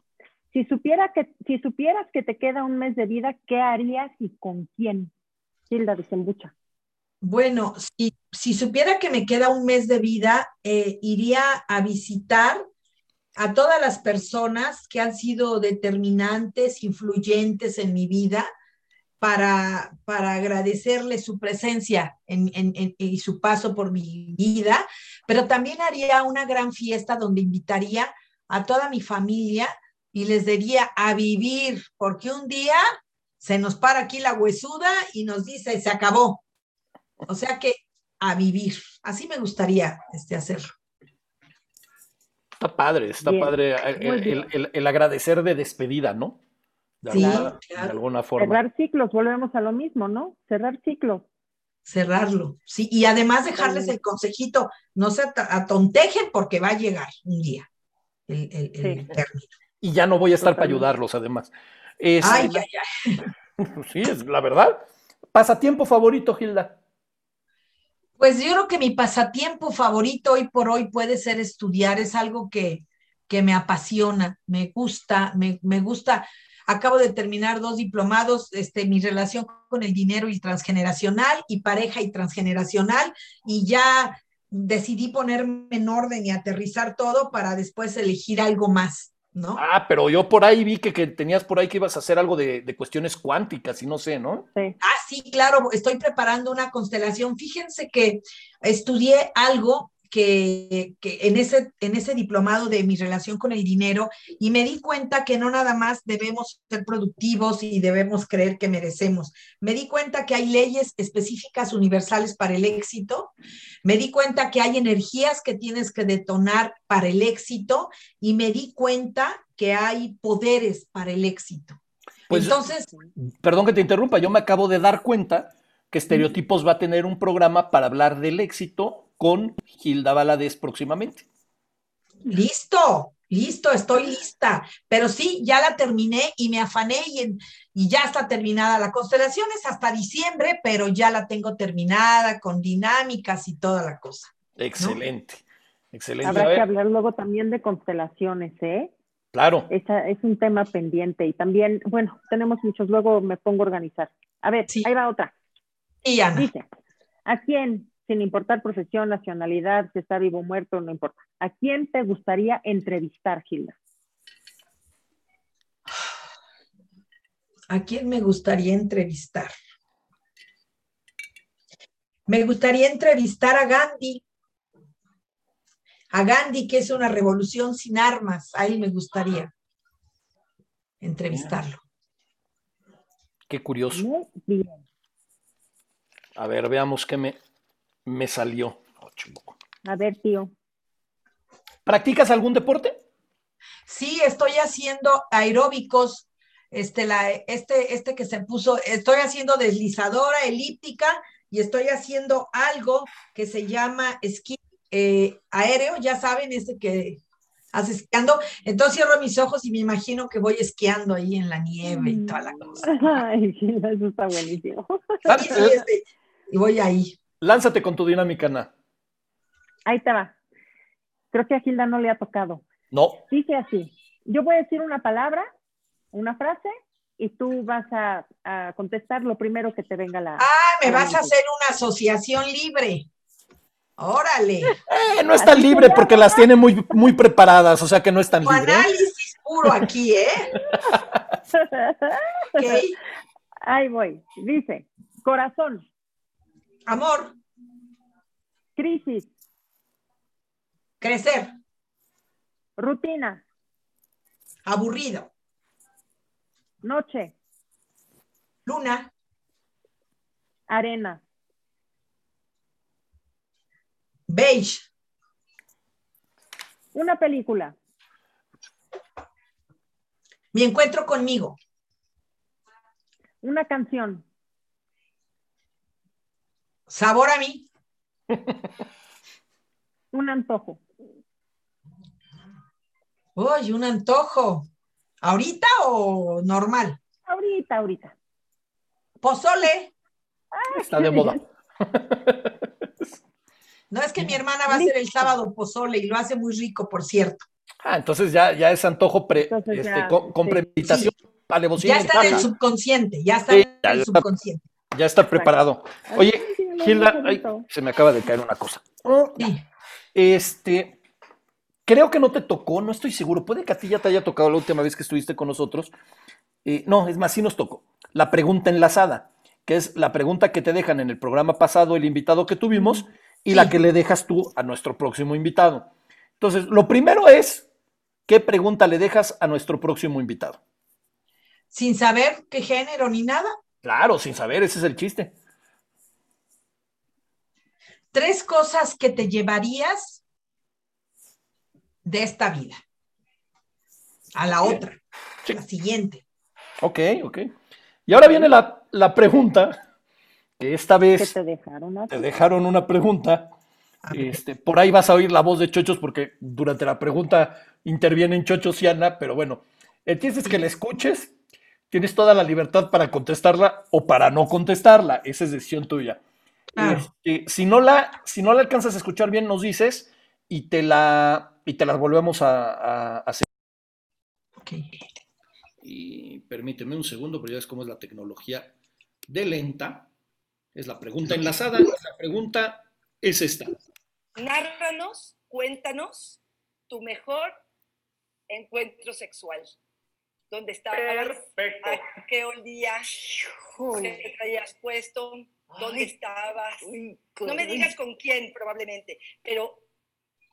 si, supiera que, si supieras que te queda un mes de vida, ¿qué harías y con quién? Hilda Desembucha. Bueno, si, si, supiera que me queda un mes de vida, eh, iría a visitar a todas las personas que han sido determinantes, influyentes en mi vida, para, para agradecerle su presencia en, y su paso por mi vida, pero también haría una gran fiesta donde invitaría a toda mi familia y les diría a vivir, porque un día se nos para aquí la huesuda y nos dice, se acabó. O sea que a vivir. Así me gustaría este, hacerlo. Está padre, está padre eh, el, agradecer de despedida, ¿no? De, alguna, forma. Cerrar ciclos, volvemos a lo mismo, ¿no? Cerrar ciclos. Cerrarlo, sí, y además dejarles el consejito, no se atontejen porque va a llegar un día el, término. Y ya no voy a estar para ayudarlos, además. ay, ay, ay. sí, es la verdad. ¿Pasatiempo favorito, Gilda? Pues yo creo que mi pasatiempo favorito hoy por hoy puede ser estudiar, es algo que, que me apasiona, me gusta, me, me gusta Acabo de terminar dos diplomados, este, mi relación con el dinero y transgeneracional y pareja y transgeneracional y ya decidí ponerme en orden y aterrizar todo para después elegir algo más. ¿No? Ah, pero yo por ahí vi que, que, tenías por ahí que ibas a hacer algo de, de, cuestiones cuánticas y no sé, ¿no? Sí. Ah, sí, claro, estoy preparando una constelación. Fíjense que estudié algo que, en, ese, en ese diplomado de mi relación con el dinero y me di cuenta que no nada más debemos ser productivos y debemos creer que merecemos. Me di cuenta que hay leyes específicas universales para el éxito. Me di cuenta que hay energías que tienes que detonar para el éxito y me di cuenta que hay poderes para el éxito. Pues, Entonces, perdón que te interrumpa, yo me acabo de dar cuenta que Estereotipos va a tener un programa para hablar del éxito con Gilda Valadez próximamente. Listo, listo, estoy lista. Pero sí, ya la terminé y me afané y, y ya está terminada. La constelación es hasta diciembre, pero ya la tengo terminada con dinámicas y toda la cosa. Excelente, excelente. Habrá que hablar luego también de constelaciones, ¿eh? Claro. Esa es un tema pendiente y también, bueno, tenemos muchos, luego me pongo a organizar. A ver, ahí va otra. Y Ana. Dice, ¿a quién sin importar profesión, nacionalidad, si está vivo o muerto, no importa. ¿A quién te gustaría entrevistar, Gilda? ¿A quién me gustaría entrevistar? Me gustaría entrevistar a Gandhi. A Gandhi, que es una revolución sin armas. A él me gustaría entrevistarlo. Qué curioso. A ver, veamos qué me, me salió. Oh, a ver, tío. ¿Practicas algún deporte? Sí, estoy haciendo aeróbicos. Este, la, este, este que se puso, estoy haciendo deslizadora elíptica y estoy haciendo algo que se llama esquí eh, aéreo, ya saben, ese que hace esquiando. Entonces cierro mis ojos y me imagino que voy esquiando ahí en la nieve y toda la cosa. Ay, eso está buenísimo. Sí, sí, este, y voy ahí. Lánzate con tu dinámica, Ana. Ahí te va. Creo que a Gilda no le ha tocado. No. Dice así. Yo voy a decir una palabra, una frase, y tú vas a, contestar lo primero que te venga la. Ah, me vas a hacer una asociación libre. Órale. Eh, no es tan libre porque las tiene muy, muy preparadas, o sea que no es tan libre. Análisis puro aquí, ¿eh? Ahí voy. Dice, corazón. Amor. Crisis. Crecer. Rutina. Aburrido. Noche. Luna. Arena. Beige. Una película. Mi encuentro conmigo. Una canción. Sabor a mí. un antojo. Uy, un antojo. ¿Ahorita o normal? Ahorita, ahorita. Pozole. Está de moda. No es que mi hermana va a hacer el sábado pozole y lo hace muy rico, por cierto. Ah, entonces ya, ya es antojo pre, este, con, premeditación, Ya está en el subconsciente, ya está en el subconsciente. ya está preparado. Oye, Gilda, se me acaba de caer una cosa. Este, creo que no te tocó, no estoy seguro. Puede que a ti ya te haya tocado la última vez que estuviste con nosotros. Eh, no, es más, sí nos tocó. La pregunta enlazada, que es la pregunta que te dejan en el programa pasado el invitado que tuvimos y la que le dejas tú a nuestro próximo invitado. Entonces, lo primero es, ¿qué pregunta le dejas a nuestro próximo invitado? Sin saber qué género ni nada. Claro, sin saber, ese es el chiste. Tres cosas que te llevarías de esta vida a la otra, la siguiente. Ok, ok. Y ahora viene la, la pregunta que esta vez te dejaron, te dejaron una pregunta. Este, por ahí vas a oír la voz de Chochos porque durante la pregunta intervienen Chochos y Ana, pero bueno, entiendes que la escuches, tienes toda la libertad para contestarla o para no contestarla, esa es decisión tuya. Este, si, no la, si no la alcanzas a escuchar bien, nos dices y te la y te las volvemos a, hacer. Ok. Y permíteme un segundo, pero ya es como es la tecnología de lenta. Es la pregunta enlazada. La pregunta es esta. Nárranos, cuéntanos tu mejor encuentro sexual. ¿Dónde estabas? Perfecto. ¿A qué olías? ¿Qué te traías puesto? ¿Dónde estabas? no me digas con quién probablemente, pero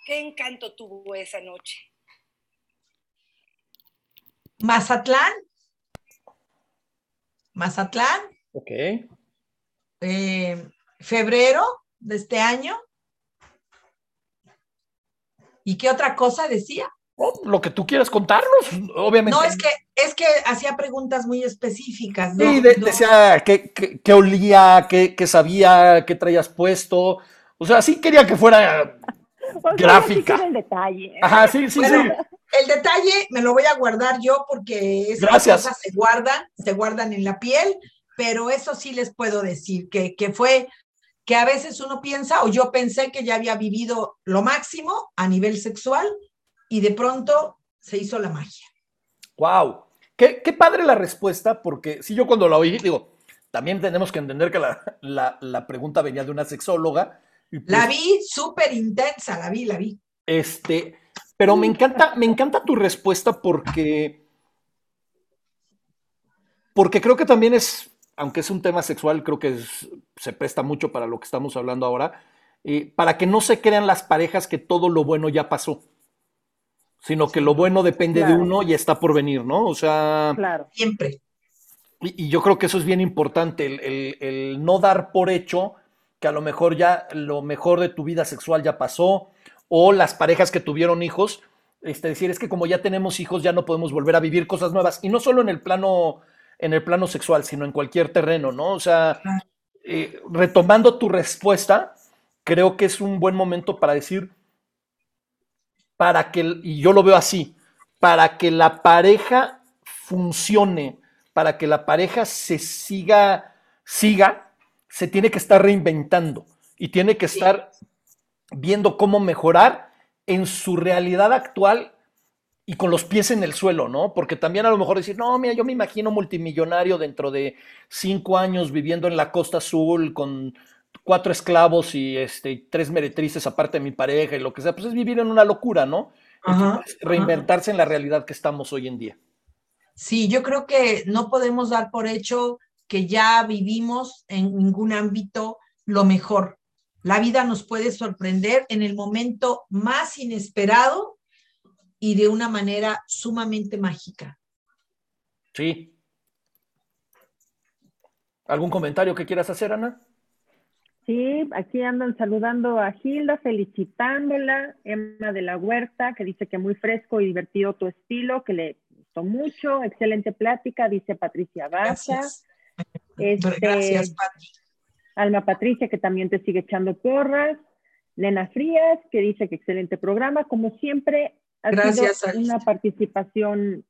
¿qué encanto tuvo esa noche? Mazatlán. Mazatlán. Ok. Eh, febrero de este año. ¿Y qué otra cosa decía? Oh, lo que tú quieras contarnos, obviamente. No, es que, es que hacía preguntas muy específicas. Sí, decía qué, olía, qué, sabía, qué traías puesto. O sea, sí quería que fuera gráfica. el detalle. Ajá, sí, sí, sí. El detalle me lo voy a guardar yo porque esas cosas se guardan, se guardan en la piel pero eso sí les puedo decir, que, fue que a veces uno piensa, o yo pensé que ya había vivido lo máximo a nivel sexual y de pronto se hizo la magia. ¡Wow! Qué, padre la respuesta, porque si yo cuando la oí, digo, también tenemos que entender que la, pregunta venía de una sexóloga. la pues vi súper intensa, la vi, la vi. Este, pero me encanta, me encanta tu respuesta porque porque creo que también es, aunque es un tema sexual, creo que se presta mucho para lo que estamos hablando ahora, eh, para que no se crean las parejas que todo lo bueno ya pasó, sino que lo bueno depende de uno y está por venir, ¿no? O sea, claro. siempre. Y, yo creo que eso es bien importante, el, no dar por hecho que a lo mejor ya lo mejor de tu vida sexual ya pasó, o las parejas que tuvieron hijos, este, decir, es que como ya tenemos hijos, ya no podemos volver a vivir cosas nuevas. Y no solo en el plano, en el plano sexual, sino en cualquier terreno, ¿no? O sea, eh, retomando tu respuesta, creo que es un buen momento para decir, para que, y yo lo veo así, para que la pareja funcione, para que la pareja se siga, siga, se tiene que estar reinventando y tiene que estar viendo cómo mejorar en su realidad actual y con los pies en el suelo, ¿no? Porque también a lo mejor decir, no, mira, yo me imagino multimillonario dentro de cinco años viviendo en la costa azul con cuatro esclavos y este, tres meretrices aparte de mi pareja y lo que sea, pues es vivir en una locura, ¿no? reinventarse en la realidad que estamos hoy en día. Sí, yo creo que no podemos dar por hecho que ya vivimos en ningún ámbito lo mejor. La vida nos puede sorprender en el momento más inesperado y de una manera sumamente mágica. Sí. ¿Algún comentario que quieras hacer, Ana? Sí, aquí andan saludando a Gilda, felicitándola, Emma de la Huerta, que dice que muy fresco y divertido tu estilo, que le gustó mucho, excelente plática, dice Patricia Baza. Gracias, este, Gracias Alma Patricia, que también te sigue echando porras. Lena Frías, que dice que excelente programa. Como siempre, ha Gracias, sido una participación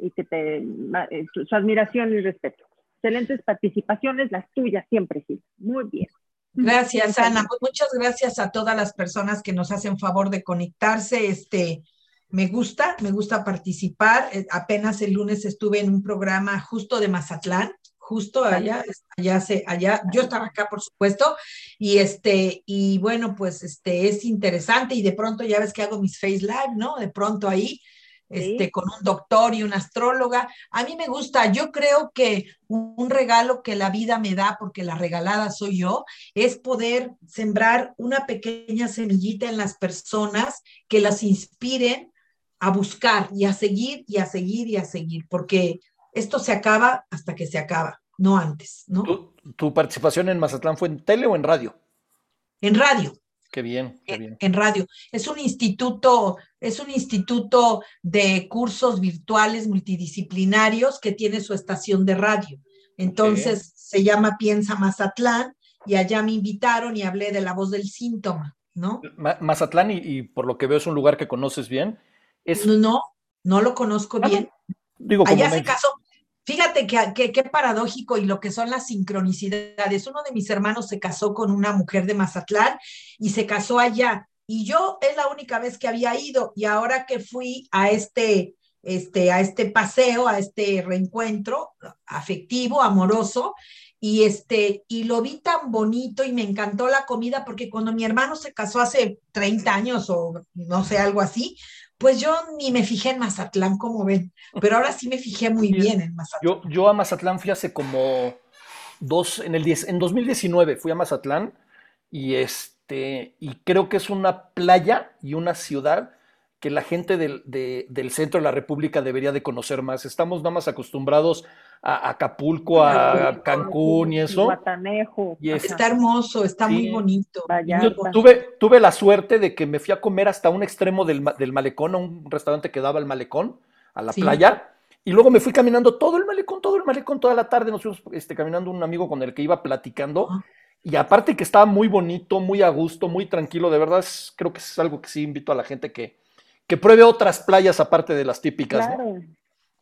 y que te, eh, su, admiración y respeto. Excelentes participaciones, las tuyas siempre, sí. Muy bien. Gracias, Ana. Pues muchas gracias a todas las personas que nos hacen favor de conectarse. Este, me gusta, me gusta participar. Eh, apenas el lunes estuve en un programa justo de Mazatlán justo allá, allá, se, allá, yo estaba acá, por supuesto, y este, y bueno, pues este, es interesante, y de pronto ya ves que hago mis face live, ¿no? De pronto ahí, este, con un doctor y una astróloga. A mí me gusta, yo creo que un regalo que la vida me da, porque la regalada soy yo, es poder sembrar una pequeña semillita en las personas que las inspiren a buscar y a seguir y a seguir y a seguir, porque esto se acaba hasta que se acaba, no antes, ¿no? ¿Tu, participación en Mazatlán fue en tele o en radio? En radio. Qué bien, qué bien. En, radio. Es un instituto, es un instituto de cursos virtuales multidisciplinarios que tiene su estación de radio. Entonces se llama Piensa Mazatlán y allá me invitaron y hablé de la voz del síntoma, ¿no? Mazatlán, y, por lo que veo es un lugar que conoces bien. Es... No, no, no lo conozco ah, bien. Digo, allá se casó, Fíjate que, qué paradójico y lo que son las sincronicidades. Uno de mis hermanos se casó con una mujer de Mazatlán y se casó allá. Y yo es la única vez que había ido. Y ahora que fui a este, este, a este paseo, a este reencuentro afectivo, amoroso, y este, y lo vi tan bonito y me encantó la comida porque cuando mi hermano se casó hace 30 años o no sé, algo así, pues yo ni me fijé en Mazatlán, como ven, pero ahora sí me fijé muy bien en Mazatlán. Yo, yo a Mazatlán fui hace como dos, en el 10, en 2019 fui a Mazatlán y este, y creo que es una playa y una ciudad que la gente del, del, centro de la República debería de conocer más. Estamos nada más acostumbrados a Acapulco, a Cancún y eso. Y está hermoso, está muy bonito. tuve, tuve la suerte de que me fui a comer hasta un extremo del, del malecón, a un restaurante que daba al malecón, a la playa. Y luego me fui caminando todo el malecón, todo el malecón, toda la tarde. Nos fuimos este, caminando un amigo con el que iba platicando. Y aparte que estaba muy bonito, muy a gusto, muy tranquilo. De verdad, creo que es algo que sí invito a la gente que, que pruebe otras playas aparte de las típicas. Claro.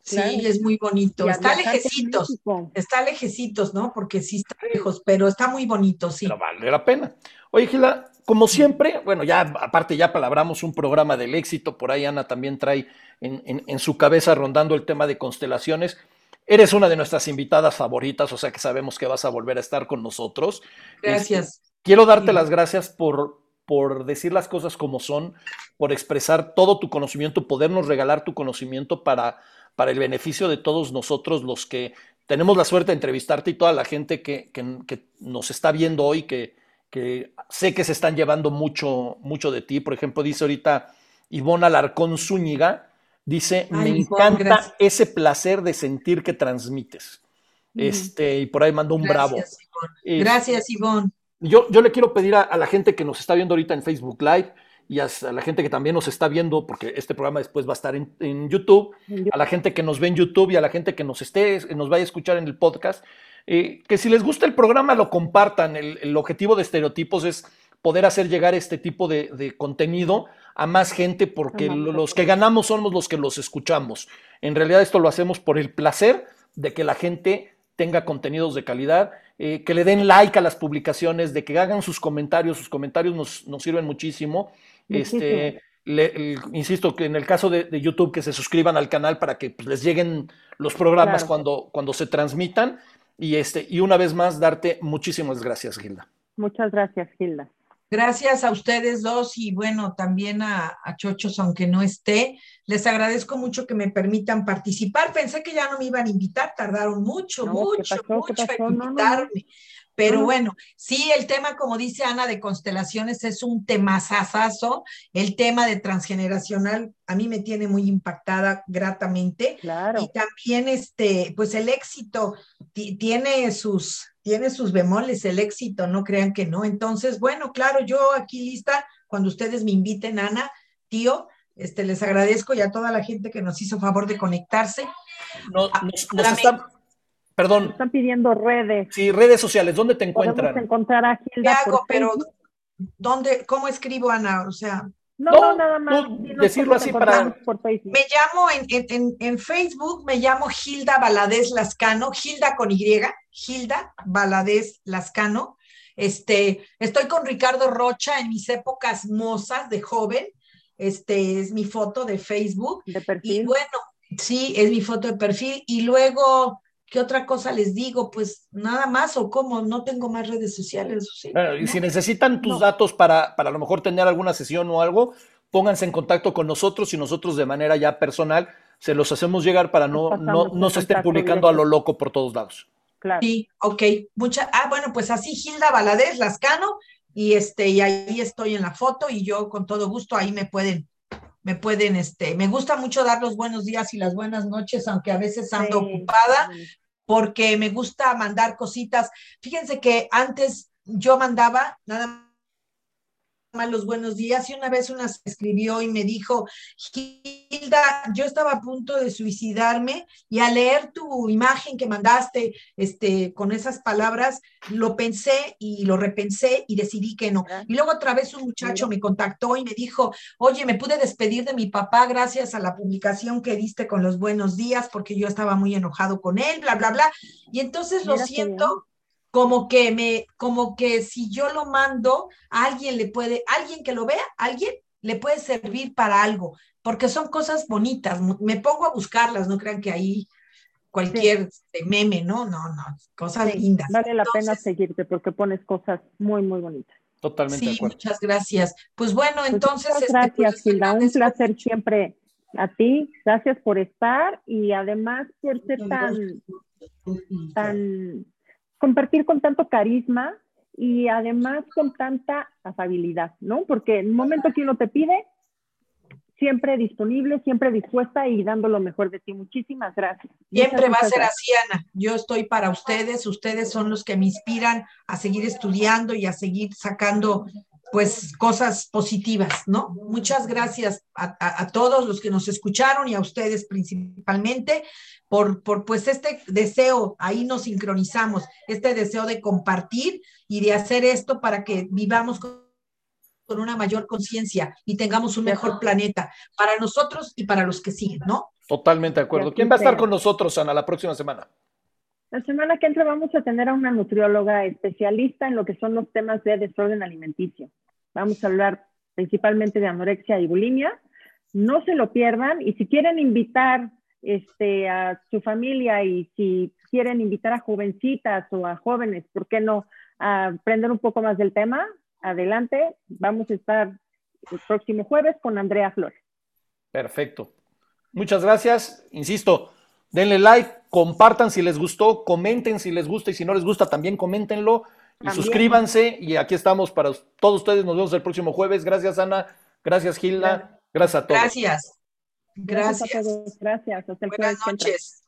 Sí, es muy bonito. Está lejecitos, está lejecitos, ¿no? Porque sí está lejos, pero está muy bonito, sí. Pero vale la pena. Oye, Gila, como siempre, bueno, ya aparte ya palabramos un programa del éxito, por ahí Ana también trae en, su cabeza rondando el tema de constelaciones. Eres una de nuestras invitadas favoritas, o sea que sabemos que vas a volver a estar con nosotros. Gracias. Este, quiero darte las gracias por, por decir las cosas como son, por expresar todo tu conocimiento, podernos regalar tu conocimiento para, para el beneficio de todos nosotros los que tenemos la suerte de entrevistarte y toda la gente que, nos está viendo hoy, que, que, sé que se están llevando mucho, mucho de ti. Por ejemplo, dice ahorita Ivonne Alarcón Zúñiga, dice, me encanta ese placer de sentir que transmites. Este, y por ahí mando un bravo. Gracias, Ivonne. Yo, yo le quiero pedir a, la gente que nos está viendo ahorita en Facebook Live y a, la gente que también nos está viendo, porque este programa después va a estar en, YouTube, a la gente que nos ve en YouTube y a la gente que nos esté, nos vaya a escuchar en el podcast, eh, que si les gusta el programa lo compartan. El, objetivo de Estereotipos es poder hacer llegar este tipo de, contenido a más gente, porque los que ganamos somos los que los escuchamos. En realidad esto lo hacemos por el placer de que la gente tenga contenidos de calidad, eh, que le den like a las publicaciones, de que hagan sus comentarios, sus comentarios nos, sirven muchísimo. Este, insisto que en el caso de, YouTube, que se suscriban al canal para que pues, les lleguen los programas cuando, cuando se transmitan. Y, este, y una vez más, darte muchísimas gracias, Gilda. Muchas gracias, Gilda. Gracias a ustedes dos y bueno, también a, Chochos, aunque no esté. Les agradezco mucho que me permitan participar. Pensé que ya no me iban a invitar, tardaron mucho, mucho, mucho en invitarme. Pero bueno, sí, el tema, como dice Ana, de constelaciones es un tema sasazo. El tema de transgeneracional a mí me tiene muy impactada gratamente. Claro. Y también, este, pues el éxito tiene sus, tiene sus bemoles, el éxito, no crean que no. Entonces, bueno, claro, yo aquí lista, cuando ustedes me inviten, Ana, tío, este, les agradezco y a toda la gente que nos hizo favor de conectarse. No, nos, están, Perdón. Están pidiendo redes. Sí, redes sociales. ¿Dónde te encuentran? Podemos encontrar a Gilda ¿Qué hago? Pero, ¿dónde, ¿cómo escribo, Ana? O sea... No, no, nada más. decirlo así para... Por me llamo en, en, en, Facebook, me llamo Gilda Valadez Lascano, Gilda con Y, Gilda Valadez Lascano. Este, estoy con Ricardo Rocha en mis épocas mozas de joven. Este es mi foto de Facebook. De perfil. Y bueno, sí, es mi foto de perfil. Y luego ¿Qué otra cosa les digo? Pues nada más o cómo, no tengo más redes sociales. y si necesitan tus datos para, para a lo mejor tener alguna sesión o algo, pónganse en contacto con nosotros y nosotros de manera ya personal se los hacemos llegar para no, no, no se estén publicando a lo loco por todos lados. Claro. Sí, ok. Mucha, ah, bueno, pues así Gilda Valadez, Lascano, y este, y ahí estoy en la foto, y yo con todo gusto ahí me pueden me pueden, este, me gusta mucho dar los buenos días y las buenas noches, aunque a veces ando ocupada, porque me gusta mandar cositas. Fíjense que antes yo mandaba nada los buenos días y una vez una se escribió y me dijo, Hilda, yo estaba a punto de suicidarme y al leer tu imagen que mandaste este, con esas palabras, lo pensé y lo repensé y decidí que no. Y luego otra vez un muchacho me contactó y me dijo, oye, me pude despedir de mi papá gracias a la publicación que diste con los buenos días porque yo estaba muy enojado con él, bla, bla, bla. Y entonces lo siento como que me, como que si yo lo mando, alguien le puede, alguien que lo vea, alguien le puede servir para algo, porque son cosas bonitas. Me pongo a buscarlas, no crean que ahí cualquier meme, ¿no? No, no, cosas lindas. Vale la pena seguirte porque pones cosas muy, muy bonitas. Totalmente. Sí, muchas gracias. Pues bueno, pues entonces. Muchas este, pues, gracias, Hilda. Un placer siempre a ti. Gracias por estar y además por ser tan, tan compartir con tanto carisma y además con tanta afabilidad, ¿no? Porque en el momento que uno te pide, siempre disponible, siempre dispuesta y dando lo mejor de ti. Muchísimas gracias. Siempre va a ser así, Ana. Yo estoy para ustedes, ustedes son los que me inspiran a seguir estudiando y a seguir sacando pues cosas positivas, ¿no? Muchas gracias a, todos los que nos escucharon y a ustedes principalmente por, por pues este deseo, ahí nos sincronizamos, este deseo de compartir y de hacer esto para que vivamos con, una mayor conciencia y tengamos un mejor planeta para nosotros y para los que siguen, ¿no? Totalmente de acuerdo. ¿Quién va a estar con nosotros, Ana, la próxima semana? La semana que entra vamos a tener a una nutrióloga especialista en lo que son los temas de desorden alimenticio. Vamos a hablar principalmente de anorexia y bulimia. No se lo pierdan y si quieren invitar este, a su familia y si quieren invitar a jovencitas o a jóvenes, ¿por qué no? A aprender un poco más del tema, adelante. Vamos a estar el próximo jueves con Andrea Flores. Perfecto. Muchas gracias. Insisto, denle like, compartan si les gustó, comenten si les gusta y si no les gusta también coméntenlo y suscríbanse y aquí estamos para todos ustedes. Nos vemos el próximo jueves. Gracias Ana, gracias Gilda, gracias a todos. Gracias. Gracias. Gracias. Hasta el Buenas noches.